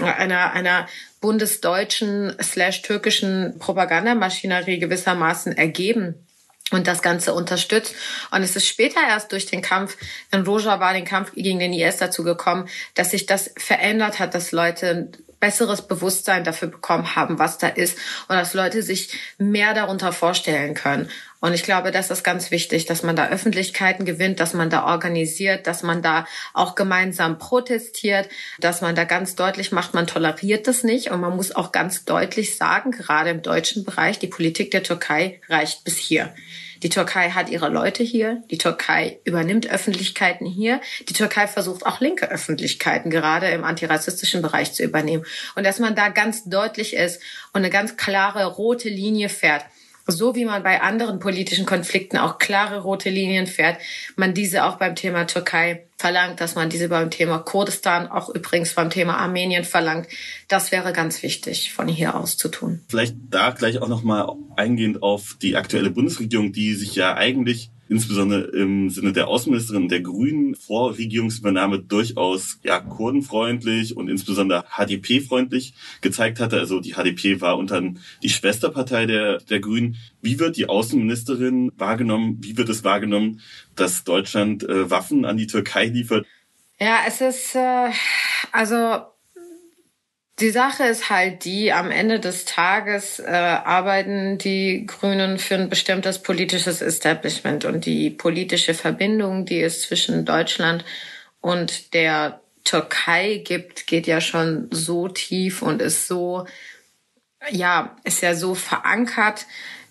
einer, einer bundesdeutschen slash türkischen Propagandamaschinerie gewissermaßen ergeben und das Ganze unterstützt. Und es ist später erst durch den Kampf in Rojava, den Kampf gegen den IS dazu gekommen, dass sich das verändert hat, dass Leute besseres Bewusstsein dafür bekommen haben, was da ist und dass Leute sich mehr darunter vorstellen können. Und ich glaube, das ist ganz wichtig, dass man da Öffentlichkeiten gewinnt, dass man da organisiert, dass man da auch gemeinsam protestiert, dass man da ganz deutlich macht, man toleriert das nicht. Und man muss auch ganz deutlich sagen, gerade im deutschen Bereich, die Politik der Türkei reicht bis hier. Die Türkei hat ihre Leute hier. Die Türkei übernimmt Öffentlichkeiten hier. Die Türkei versucht auch linke Öffentlichkeiten gerade im antirassistischen Bereich zu übernehmen. Und dass man da ganz deutlich ist und eine ganz klare rote Linie fährt so wie man bei anderen politischen Konflikten auch klare rote Linien fährt, man diese auch beim Thema Türkei verlangt, dass man diese beim Thema Kurdistan, auch übrigens beim Thema Armenien verlangt. Das wäre ganz wichtig von hier aus zu tun. Vielleicht da gleich auch nochmal eingehend auf die aktuelle Bundesregierung, die sich ja eigentlich insbesondere im Sinne der Außenministerin der Grünen vor Regierungsübernahme durchaus ja kurdenfreundlich und insbesondere HDP-freundlich gezeigt hatte. Also die HDP war unter die Schwesterpartei der, der Grünen. Wie wird die Außenministerin wahrgenommen? Wie wird es wahrgenommen, dass Deutschland äh, Waffen an die Türkei liefert? Ja, es ist äh, also die Sache ist halt die, am Ende des Tages äh, arbeiten die Grünen für ein bestimmtes politisches Establishment. Und die politische Verbindung, die es zwischen Deutschland und der Türkei gibt, geht ja schon so tief und ist so, ja, ist ja so verankert,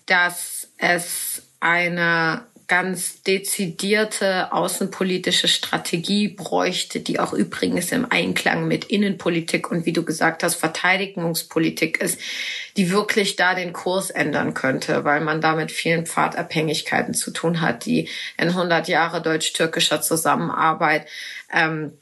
dass es eine ganz dezidierte außenpolitische Strategie bräuchte, die auch übrigens im Einklang mit Innenpolitik und wie du gesagt hast, Verteidigungspolitik ist, die wirklich da den Kurs ändern könnte, weil man da mit vielen Pfadabhängigkeiten zu tun hat, die in 100 Jahre deutsch-türkischer Zusammenarbeit ähm,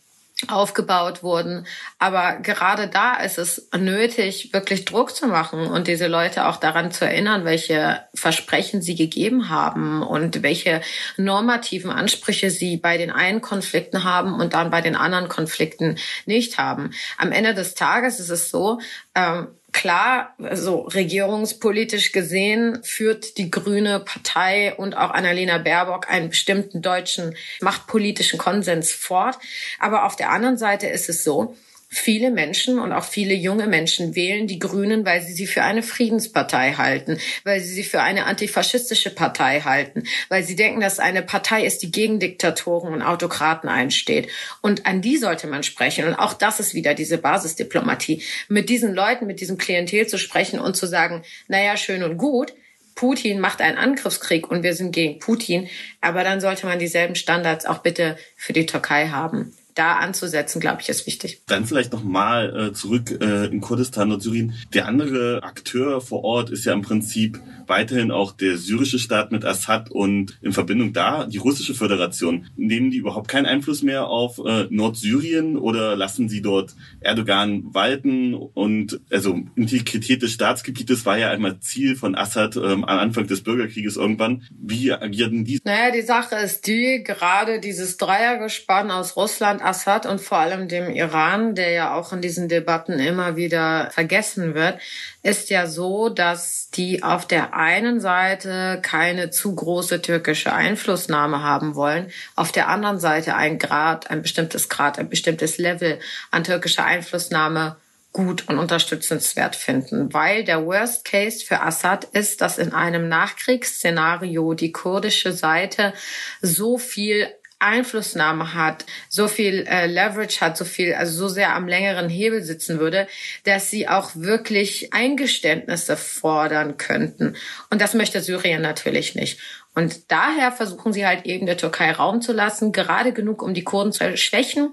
aufgebaut wurden. Aber gerade da ist es nötig, wirklich Druck zu machen und diese Leute auch daran zu erinnern, welche Versprechen sie gegeben haben und welche normativen Ansprüche sie bei den einen Konflikten haben und dann bei den anderen Konflikten nicht haben. Am Ende des Tages ist es so, ähm, Klar, also regierungspolitisch gesehen führt die Grüne Partei und auch Annalena Baerbock einen bestimmten deutschen machtpolitischen Konsens fort. Aber auf der anderen Seite ist es so, Viele Menschen und auch viele junge Menschen wählen die Grünen, weil sie sie für eine Friedenspartei halten, weil sie sie für eine antifaschistische Partei halten, weil sie denken, dass eine Partei ist, die gegen Diktatoren und Autokraten einsteht. Und an die sollte man sprechen. Und auch das ist wieder diese Basisdiplomatie. Mit diesen Leuten, mit diesem Klientel zu sprechen und zu sagen, naja, schön und gut, Putin macht einen Angriffskrieg und wir sind gegen Putin, aber dann sollte man dieselben Standards auch bitte für die Türkei haben da anzusetzen, glaube ich, ist wichtig. Dann vielleicht nochmal äh, zurück äh, in Kurdistan und Syrien. Der andere Akteur vor Ort ist ja im Prinzip weiterhin auch der syrische Staat mit Assad und in Verbindung da die russische Föderation. Nehmen die überhaupt keinen Einfluss mehr auf äh, Nordsyrien oder lassen sie dort Erdogan walten? Und also Integrität des Staatsgebietes war ja einmal Ziel von Assad ähm, am Anfang des Bürgerkrieges irgendwann. Wie agierten die? Naja, die Sache ist die, gerade dieses Dreiergespann aus Russland, Assad und vor allem dem Iran, der ja auch in diesen Debatten immer wieder vergessen wird, ist ja so, dass die auf der einen Seite keine zu große türkische Einflussnahme haben wollen, auf der anderen Seite ein Grad, ein bestimmtes Grad, ein bestimmtes Level an türkischer Einflussnahme gut und unterstützenswert finden, weil der Worst Case für Assad ist, dass in einem Nachkriegsszenario die kurdische Seite so viel Einflussnahme hat, so viel äh, Leverage hat, so viel, also so sehr am längeren Hebel sitzen würde, dass sie auch wirklich Eingeständnisse fordern könnten. Und das möchte Syrien natürlich nicht. Und daher versuchen sie halt eben der Türkei Raum zu lassen, gerade genug, um die Kurden zu schwächen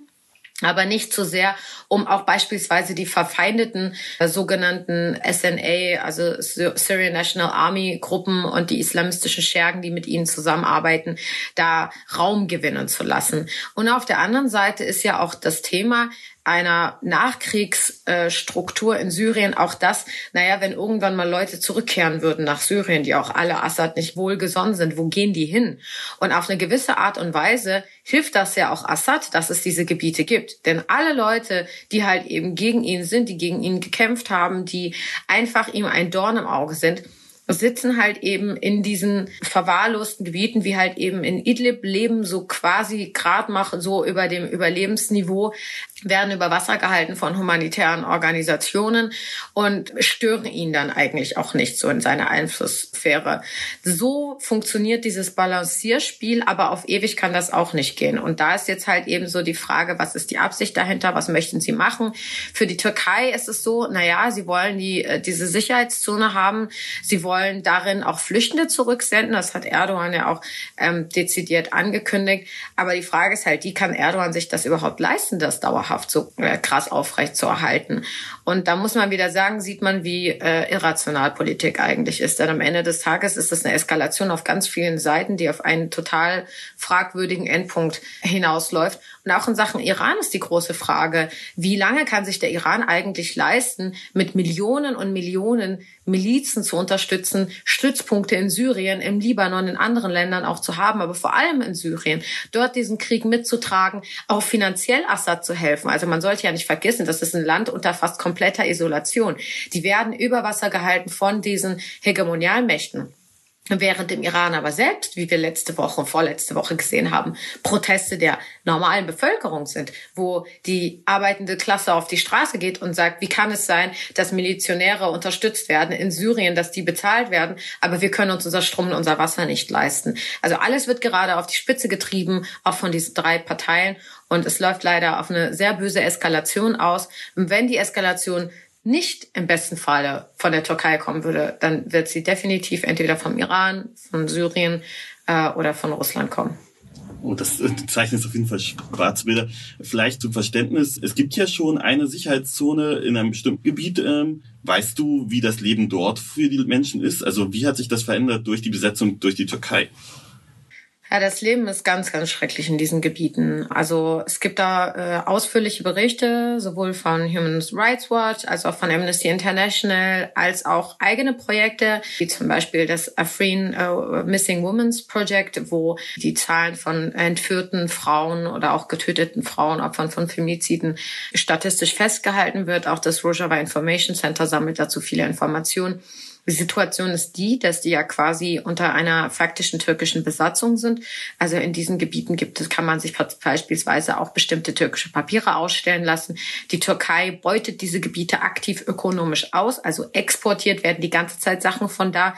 aber nicht so sehr, um auch beispielsweise die verfeindeten äh, sogenannten SNA, also Syrian National Army Gruppen und die islamistischen Schergen, die mit ihnen zusammenarbeiten, da Raum gewinnen zu lassen. Und auf der anderen Seite ist ja auch das Thema, einer Nachkriegsstruktur in Syrien auch das, naja, wenn irgendwann mal Leute zurückkehren würden nach Syrien, die auch alle Assad nicht wohlgesonnen sind, wo gehen die hin? Und auf eine gewisse Art und Weise hilft das ja auch Assad, dass es diese Gebiete gibt. Denn alle Leute, die halt eben gegen ihn sind, die gegen ihn gekämpft haben, die einfach ihm ein Dorn im Auge sind, sitzen halt eben in diesen verwahrlosten Gebieten, wie halt eben in Idlib leben, so quasi grad machen, so über dem Überlebensniveau, werden über Wasser gehalten von humanitären Organisationen und stören ihn dann eigentlich auch nicht so in seiner Einflusssphäre. So funktioniert dieses Balancierspiel, aber auf ewig kann das auch nicht gehen. Und da ist jetzt halt eben so die Frage, was ist die Absicht dahinter? Was möchten sie machen? Für die Türkei ist es so, na ja, sie wollen die, äh, diese Sicherheitszone haben. Sie wollen darin auch Flüchtende zurücksenden. Das hat Erdogan ja auch ähm, dezidiert angekündigt. Aber die Frage ist halt, wie kann Erdogan sich das überhaupt leisten, das dauerhaft so äh, krass aufrecht zu erhalten. Und da muss man wieder sagen, sieht man, wie äh, irrational Politik eigentlich ist. Denn am Ende des Tages ist es eine Eskalation auf ganz vielen Seiten, die auf einen total fragwürdigen Endpunkt hinausläuft. Und auch in Sachen Iran ist die große Frage, wie lange kann sich der Iran eigentlich leisten, mit Millionen und Millionen Milizen zu unterstützen, Stützpunkte in Syrien, im Libanon, in anderen Ländern auch zu haben, aber vor allem in Syrien, dort diesen Krieg mitzutragen, auch finanziell Assad zu helfen. Also man sollte ja nicht vergessen, das ist ein Land unter fast kompletter Isolation. Die werden über Wasser gehalten von diesen Hegemonialmächten. Während im Iran aber selbst, wie wir letzte Woche, vorletzte Woche gesehen haben, Proteste der normalen Bevölkerung sind, wo die arbeitende Klasse auf die Straße geht und sagt, wie kann es sein, dass Milizionäre unterstützt werden in Syrien, dass die bezahlt werden, aber wir können uns unser Strom und unser Wasser nicht leisten. Also alles wird gerade auf die Spitze getrieben, auch von diesen drei Parteien. Und es läuft leider auf eine sehr böse Eskalation aus. Und wenn die Eskalation nicht im besten Falle von der Türkei kommen würde, dann wird sie definitiv entweder vom Iran, von Syrien äh, oder von Russland kommen. Oh, das äh, zeichnet auf jeden Fall Schwarzbilder. Vielleicht zum Verständnis, es gibt ja schon eine Sicherheitszone in einem bestimmten Gebiet. Ähm, weißt du, wie das Leben dort für die Menschen ist? Also wie hat sich das verändert durch die Besetzung durch die Türkei? Ja, das Leben ist ganz, ganz schrecklich in diesen Gebieten. Also es gibt da äh, ausführliche Berichte, sowohl von Human Rights Watch als auch von Amnesty International, als auch eigene Projekte, wie zum Beispiel das Afrin uh, Missing Women's Project, wo die Zahlen von entführten Frauen oder auch getöteten Frauen, Opfern von Femiziden, statistisch festgehalten wird. Auch das Rojava Information Center sammelt dazu viele Informationen. Die Situation ist die, dass die ja quasi unter einer faktischen türkischen Besatzung sind. Also in diesen Gebieten gibt es, kann man sich beispielsweise auch bestimmte türkische Papiere ausstellen lassen. Die Türkei beutet diese Gebiete aktiv ökonomisch aus, also exportiert werden die ganze Zeit Sachen von da.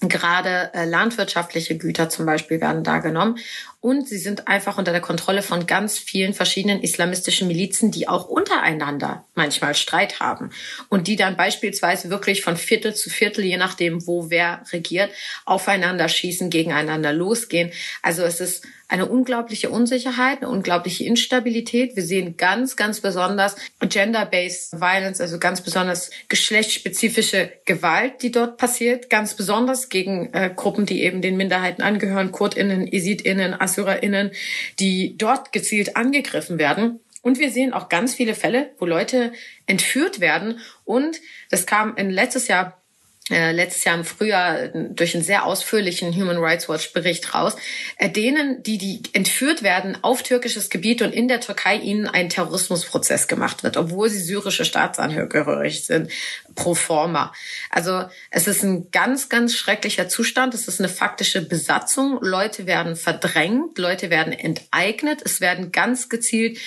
Gerade äh, landwirtschaftliche Güter zum Beispiel werden da genommen. Und sie sind einfach unter der Kontrolle von ganz vielen verschiedenen islamistischen Milizen, die auch untereinander manchmal Streit haben. Und die dann beispielsweise wirklich von Viertel zu Viertel, je nachdem, wo wer regiert, aufeinander schießen, gegeneinander losgehen. Also es ist eine unglaubliche Unsicherheit, eine unglaubliche Instabilität. Wir sehen ganz, ganz besonders gender-based violence, also ganz besonders geschlechtsspezifische Gewalt, die dort passiert, ganz besonders gegen äh, Gruppen, die eben den Minderheiten angehören, KurdInnen, ISIDInnen, AssyrerInnen, die dort gezielt angegriffen werden. Und wir sehen auch ganz viele Fälle, wo Leute entführt werden. Und das kam in letztes Jahr äh, letztes Jahr im Frühjahr durch einen sehr ausführlichen Human Rights Watch Bericht raus, äh, denen, die, die entführt werden auf türkisches Gebiet und in der Türkei ihnen ein Terrorismusprozess gemacht wird, obwohl sie syrische Staatsangehörig sind, pro forma. Also es ist ein ganz, ganz schrecklicher Zustand. Es ist eine faktische Besatzung. Leute werden verdrängt, Leute werden enteignet, es werden ganz gezielt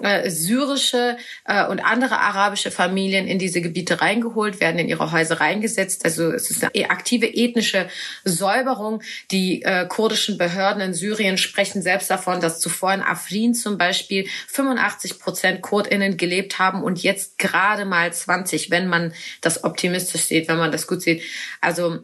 äh, syrische äh, und andere arabische Familien in diese Gebiete reingeholt, werden in ihre Häuser reingesetzt. Also es ist eine aktive ethnische Säuberung. Die äh, kurdischen Behörden in Syrien sprechen selbst davon, dass zuvor in Afrin zum Beispiel 85 Prozent KurdInnen gelebt haben und jetzt gerade mal 20, wenn man das optimistisch sieht, wenn man das gut sieht. Also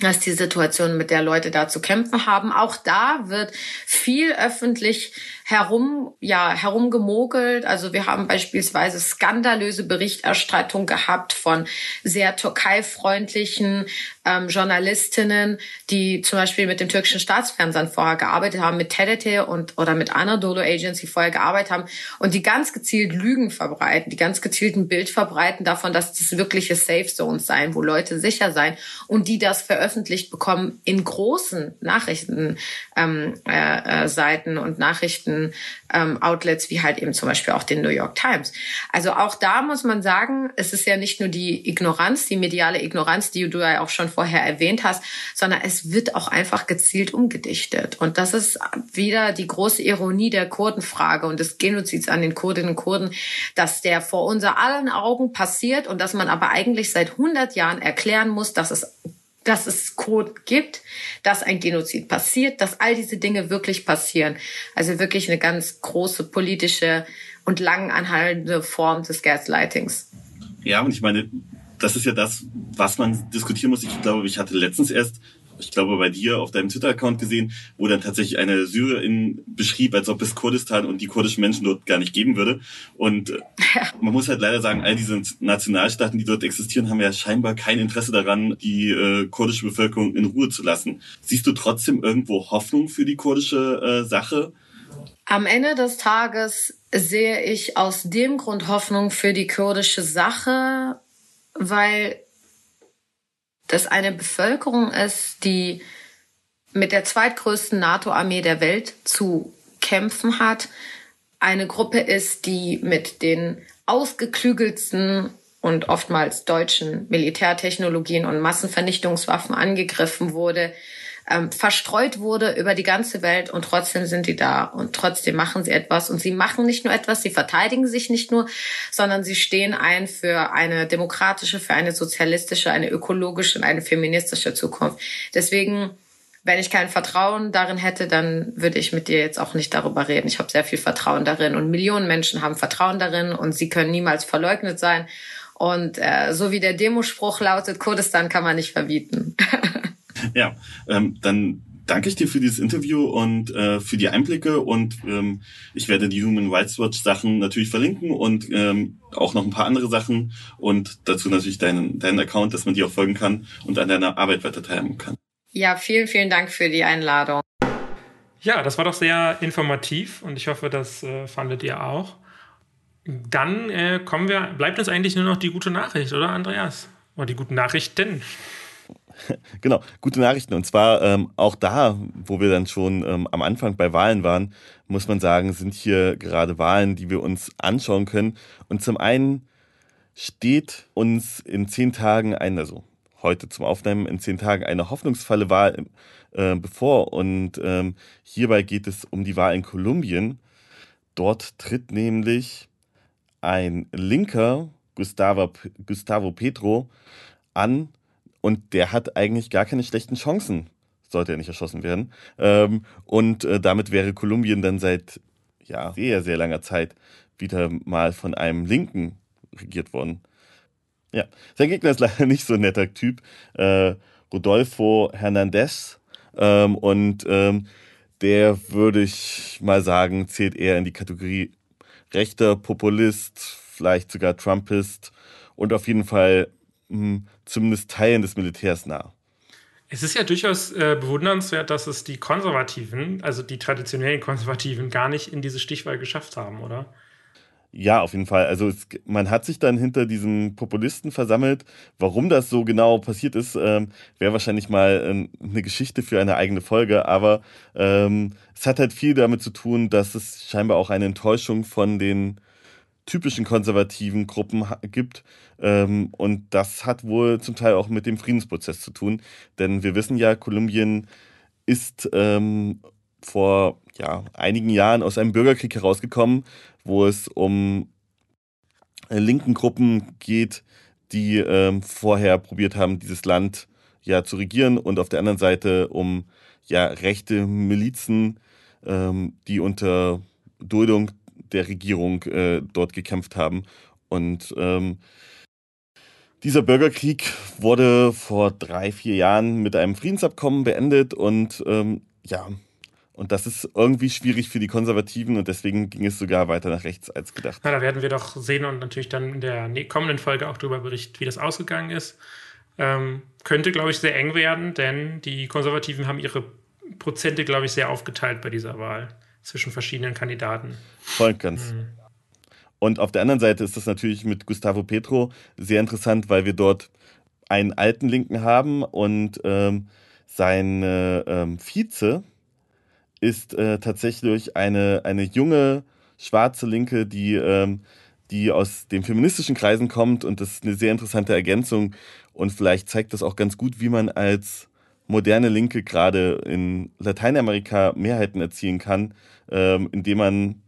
Das ist die Situation, mit der Leute da zu kämpfen haben. Auch da wird viel öffentlich herum, ja, herumgemogelt. Also wir haben beispielsweise skandalöse Berichterstattung gehabt von sehr türkeifreundlichen ähm, Journalistinnen, die zum Beispiel mit dem türkischen Staatsfernsehen vorher gearbeitet haben, mit TRT und oder mit Anadolu Agency vorher gearbeitet haben und die ganz gezielt Lügen verbreiten, die ganz gezielt ein Bild verbreiten davon, dass das wirkliche Safe Zones seien, wo Leute sicher seien und die das veröffentlicht bekommen in großen Nachrichtenseiten ähm, äh, äh, und Nachrichten ähm, Outlets wie halt eben zum Beispiel auch den New York Times. Also auch da muss man sagen, es ist ja nicht nur die Ignoranz, die mediale Ignoranz, die du ja auch schon vorher erwähnt hast, sondern es wird auch einfach gezielt umgedichtet. Und das ist wieder die große Ironie der Kurdenfrage und des Genozids an den Kurdinnen und Kurden, dass der vor unser allen Augen passiert und dass man aber eigentlich seit 100 Jahren erklären muss, dass es dass es Code gibt, dass ein Genozid passiert, dass all diese Dinge wirklich passieren. Also wirklich eine ganz große politische und lang anhaltende Form des Gaslightings. Ja, und ich meine, das ist ja das, was man diskutieren muss. Ich glaube, ich hatte letztens erst ich glaube, bei dir auf deinem Twitter-Account gesehen, wo dann tatsächlich eine Syrerin beschrieb, als ob es Kurdistan und die kurdischen Menschen dort gar nicht geben würde. Und äh, man muss halt leider sagen, all diese Nationalstaaten, die dort existieren, haben ja scheinbar kein Interesse daran, die äh, kurdische Bevölkerung in Ruhe zu lassen. Siehst du trotzdem irgendwo Hoffnung für die kurdische äh, Sache? Am Ende des Tages sehe ich aus dem Grund Hoffnung für die kurdische Sache, weil das eine Bevölkerung ist, die mit der zweitgrößten NATO-Armee der Welt zu kämpfen hat, eine Gruppe ist, die mit den ausgeklügelsten und oftmals deutschen Militärtechnologien und Massenvernichtungswaffen angegriffen wurde, ähm, verstreut wurde über die ganze Welt und trotzdem sind die da und trotzdem machen sie etwas und sie machen nicht nur etwas, sie verteidigen sich nicht nur, sondern sie stehen ein für eine demokratische, für eine sozialistische, eine ökologische und eine feministische Zukunft. Deswegen wenn ich kein Vertrauen darin hätte, dann würde ich mit dir jetzt auch nicht darüber reden. Ich habe sehr viel Vertrauen darin und Millionen Menschen haben Vertrauen darin und sie können niemals verleugnet sein. Und äh, so wie der Demospruch lautet, Kurdistan kann man nicht verbieten. Ja, ähm, dann danke ich dir für dieses Interview und äh, für die Einblicke und ähm, ich werde die Human Rights Watch Sachen natürlich verlinken und ähm, auch noch ein paar andere Sachen und dazu natürlich deinen, deinen Account, dass man dir auch folgen kann und an deiner Arbeit weiter teilhaben kann. Ja, vielen, vielen Dank für die Einladung. Ja, das war doch sehr informativ und ich hoffe, das äh, fandet ihr auch. Dann äh, kommen wir, bleibt uns eigentlich nur noch die gute Nachricht, oder Andreas? Oder die guten Nachrichten. genau, gute Nachrichten. Und zwar ähm, auch da, wo wir dann schon ähm, am Anfang bei Wahlen waren, muss man sagen, sind hier gerade Wahlen, die wir uns anschauen können. Und zum einen steht uns in zehn Tagen ein, also heute zum Aufnehmen, in zehn Tagen eine hoffnungsvolle Wahl äh, bevor. Und ähm, hierbei geht es um die Wahl in Kolumbien. Dort tritt nämlich ein linker Gustavo, Gustavo Petro an, und der hat eigentlich gar keine schlechten Chancen, sollte er nicht erschossen werden. Ähm, und äh, damit wäre Kolumbien dann seit ja, sehr, sehr langer Zeit wieder mal von einem Linken regiert worden. Ja, sein Gegner ist leider nicht so ein netter Typ. Äh, Rodolfo Hernandez. Ähm, und ähm, der würde ich mal sagen, zählt eher in die Kategorie rechter Populist, vielleicht sogar Trumpist und auf jeden Fall mh, zumindest Teilen des Militärs nah. Es ist ja durchaus äh, bewundernswert, dass es die Konservativen, also die traditionellen Konservativen, gar nicht in diese Stichwahl geschafft haben, oder? Ja, auf jeden Fall. Also es, man hat sich dann hinter diesem Populisten versammelt. Warum das so genau passiert ist, ähm, wäre wahrscheinlich mal ähm, eine Geschichte für eine eigene Folge. Aber ähm, es hat halt viel damit zu tun, dass es scheinbar auch eine Enttäuschung von den typischen konservativen Gruppen gibt. Ähm, und das hat wohl zum Teil auch mit dem Friedensprozess zu tun. Denn wir wissen ja, Kolumbien ist ähm, vor ja, einigen Jahren aus einem Bürgerkrieg herausgekommen, wo es um äh, linken Gruppen geht, die ähm, vorher probiert haben, dieses Land ja zu regieren und auf der anderen Seite um ja rechte Milizen, ähm, die unter Duldung der Regierung äh, dort gekämpft haben. Und ähm, Dieser Bürgerkrieg wurde vor drei, vier Jahren mit einem Friedensabkommen beendet und ähm, ja, und das ist irgendwie schwierig für die Konservativen und deswegen ging es sogar weiter nach rechts als gedacht. Na, da werden wir doch sehen und natürlich dann in der kommenden Folge auch darüber berichten, wie das ausgegangen ist. Ähm, könnte, glaube ich, sehr eng werden, denn die Konservativen haben ihre Prozente, glaube ich, sehr aufgeteilt bei dieser Wahl zwischen verschiedenen Kandidaten. Voll ganz. Mhm. Und auf der anderen Seite ist das natürlich mit Gustavo Petro sehr interessant, weil wir dort einen alten Linken haben und ähm, sein ähm, Vize ist äh, tatsächlich eine, eine junge schwarze Linke, die, ähm, die aus den feministischen Kreisen kommt und das ist eine sehr interessante Ergänzung und vielleicht zeigt das auch ganz gut, wie man als moderne Linke gerade in Lateinamerika Mehrheiten erzielen kann, ähm, indem man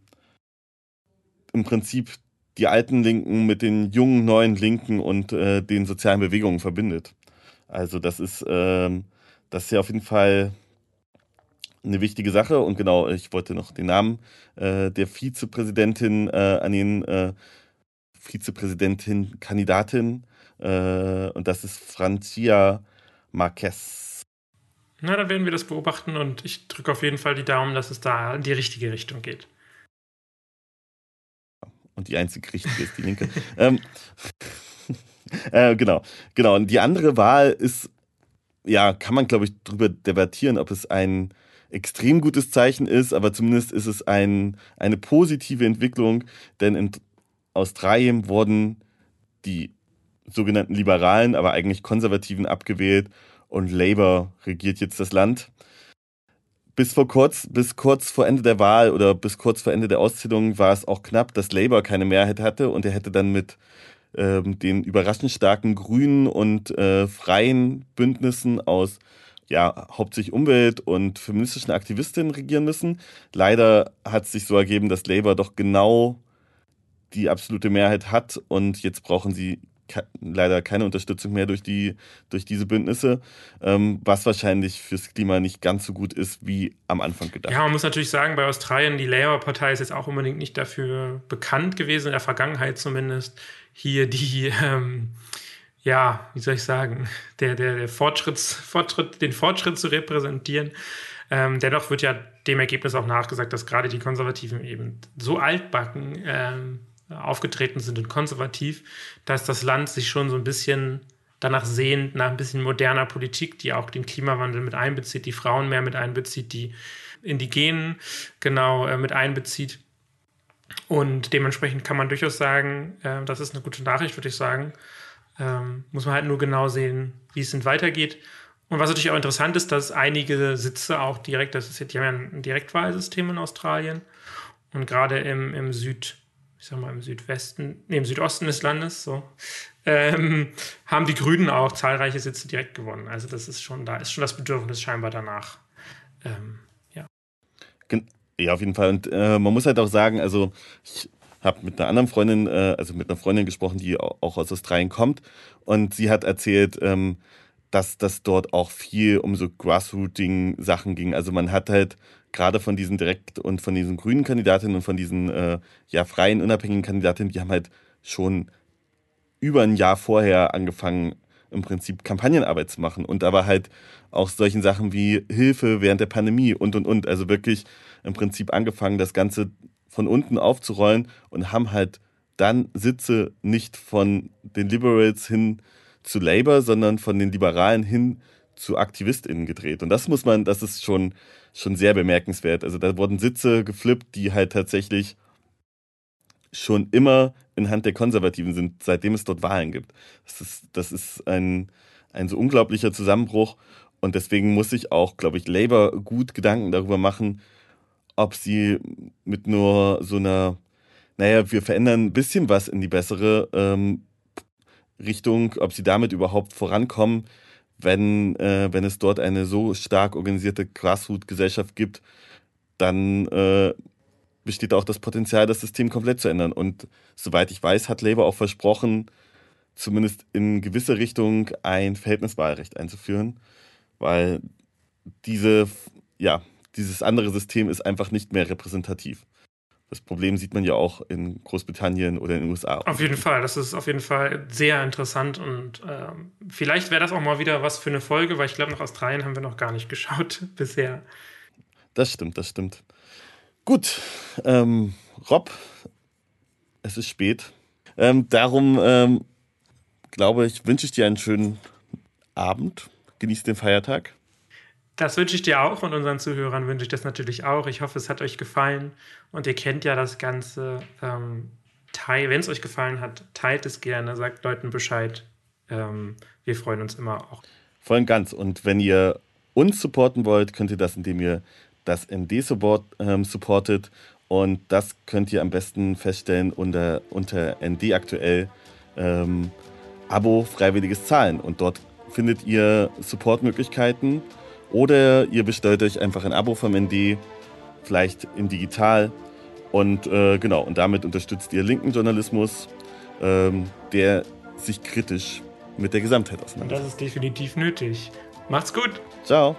im Prinzip die alten Linken mit den jungen neuen Linken und äh, den sozialen Bewegungen verbindet. Also das ist, ähm, das ist ja auf jeden Fall eine wichtige Sache. Und genau, ich wollte noch den Namen äh, der Vizepräsidentin äh, an den äh, Vizepräsidentin Kandidatin äh, und das ist Francia Marquez. Na, dann werden wir das beobachten und ich drücke auf jeden Fall die Daumen, dass es da in die richtige Richtung geht und die einzige richtige ist die linke. ähm, äh, genau, genau. Und die andere Wahl ist, ja, kann man, glaube ich, darüber debattieren, ob es ein extrem gutes Zeichen ist, aber zumindest ist es ein, eine positive Entwicklung, denn in Australien wurden die sogenannten Liberalen, aber eigentlich Konservativen abgewählt und Labour regiert jetzt das Land bis vor kurz, bis kurz vor Ende der Wahl oder bis kurz vor Ende der Auszählung war es auch knapp, dass Labour keine Mehrheit hatte und er hätte dann mit ähm, den überraschend starken Grünen und äh, freien Bündnissen aus ja, hauptsächlich Umwelt- und feministischen Aktivistinnen regieren müssen. Leider hat es sich so ergeben, dass Labour doch genau die absolute Mehrheit hat und jetzt brauchen sie leider keine Unterstützung mehr durch, die, durch diese Bündnisse, ähm, was wahrscheinlich fürs Klima nicht ganz so gut ist wie am Anfang gedacht. Ja, man muss natürlich sagen, bei Australien, die Labour-Partei ist jetzt auch unbedingt nicht dafür bekannt gewesen, in der Vergangenheit zumindest, hier die, ähm, ja, wie soll ich sagen, der, der, der Fortschritts, Fortschritt, den Fortschritt zu repräsentieren. Ähm, dennoch wird ja dem Ergebnis auch nachgesagt, dass gerade die Konservativen eben so altbacken ähm, aufgetreten sind und konservativ, dass das Land sich schon so ein bisschen danach sehnt, nach ein bisschen moderner Politik, die auch den Klimawandel mit einbezieht, die Frauen mehr mit einbezieht, die Indigenen genau äh, mit einbezieht. Und dementsprechend kann man durchaus sagen, äh, das ist eine gute Nachricht, würde ich sagen. Ähm, muss man halt nur genau sehen, wie es denn weitergeht. Und was natürlich auch interessant ist, dass einige Sitze auch direkt, das ist jetzt, die haben ja ein Direktwahlsystem in Australien. Und gerade im, im Süd, ich sag mal, im Südwesten, nee, im Südosten des Landes, so, ähm, haben die Grünen auch zahlreiche Sitze direkt gewonnen. Also das ist schon, da ist schon das Bedürfnis scheinbar danach. Ähm, ja. Ja, auf jeden Fall. Und äh, man muss halt auch sagen, also ich habe mit einer anderen Freundin, äh, also mit einer Freundin gesprochen, die auch aus Australien kommt. Und sie hat erzählt, ähm, dass das dort auch viel um so Grassrooting-Sachen ging. Also man hat halt gerade von diesen direkt und von diesen grünen Kandidatinnen und von diesen äh, ja freien, unabhängigen Kandidatinnen, die haben halt schon über ein Jahr vorher angefangen, im Prinzip Kampagnenarbeit zu machen. Und aber halt auch solchen Sachen wie Hilfe während der Pandemie und und und. Also wirklich im Prinzip angefangen, das Ganze von unten aufzurollen und haben halt dann Sitze nicht von den Liberals hin zu Labour, sondern von den Liberalen hin zu AktivistInnen gedreht. Und das muss man, das ist schon, schon sehr bemerkenswert. Also da wurden Sitze geflippt, die halt tatsächlich schon immer in Hand der Konservativen sind, seitdem es dort Wahlen gibt. Das ist, das ist ein, ein so unglaublicher Zusammenbruch. Und deswegen muss sich auch, glaube ich, Labour gut Gedanken darüber machen, ob sie mit nur so einer, naja, wir verändern ein bisschen was in die bessere ähm, Richtung, ob sie damit überhaupt vorankommen, wenn, äh, wenn es dort eine so stark organisierte Grassroot-Gesellschaft gibt, dann äh, besteht auch das Potenzial, das System komplett zu ändern. Und soweit ich weiß, hat Labour auch versprochen, zumindest in gewisse Richtung ein Verhältniswahlrecht einzuführen, weil diese, ja, dieses andere System ist einfach nicht mehr repräsentativ. Das Problem sieht man ja auch in Großbritannien oder in den USA. Auf jeden Fall, das ist auf jeden Fall sehr interessant und äh, vielleicht wäre das auch mal wieder was für eine Folge, weil ich glaube, nach Australien haben wir noch gar nicht geschaut bisher. Das stimmt, das stimmt. Gut, ähm, Rob, es ist spät. Ähm, darum ähm, glaube ich, wünsche ich dir einen schönen Abend. Genieß den Feiertag. Das wünsche ich dir auch und unseren Zuhörern wünsche ich das natürlich auch. Ich hoffe, es hat euch gefallen und ihr kennt ja das Ganze. Ähm, Wenn es euch gefallen hat, teilt es gerne, sagt Leuten Bescheid. Ähm, wir freuen uns immer auch. Voll und ganz. Und wenn ihr uns supporten wollt, könnt ihr das, indem ihr das ND support, ähm, supportet. Und das könnt ihr am besten feststellen unter, unter ND aktuell ähm, Abo freiwilliges Zahlen. Und dort findet ihr Supportmöglichkeiten oder ihr bestellt euch einfach ein Abo vom ND, vielleicht in digital. Und äh, genau, und damit unterstützt ihr linken Journalismus, ähm, der sich kritisch mit der Gesamtheit auseinandersetzt. Und das ist definitiv nötig. Macht's gut. Ciao.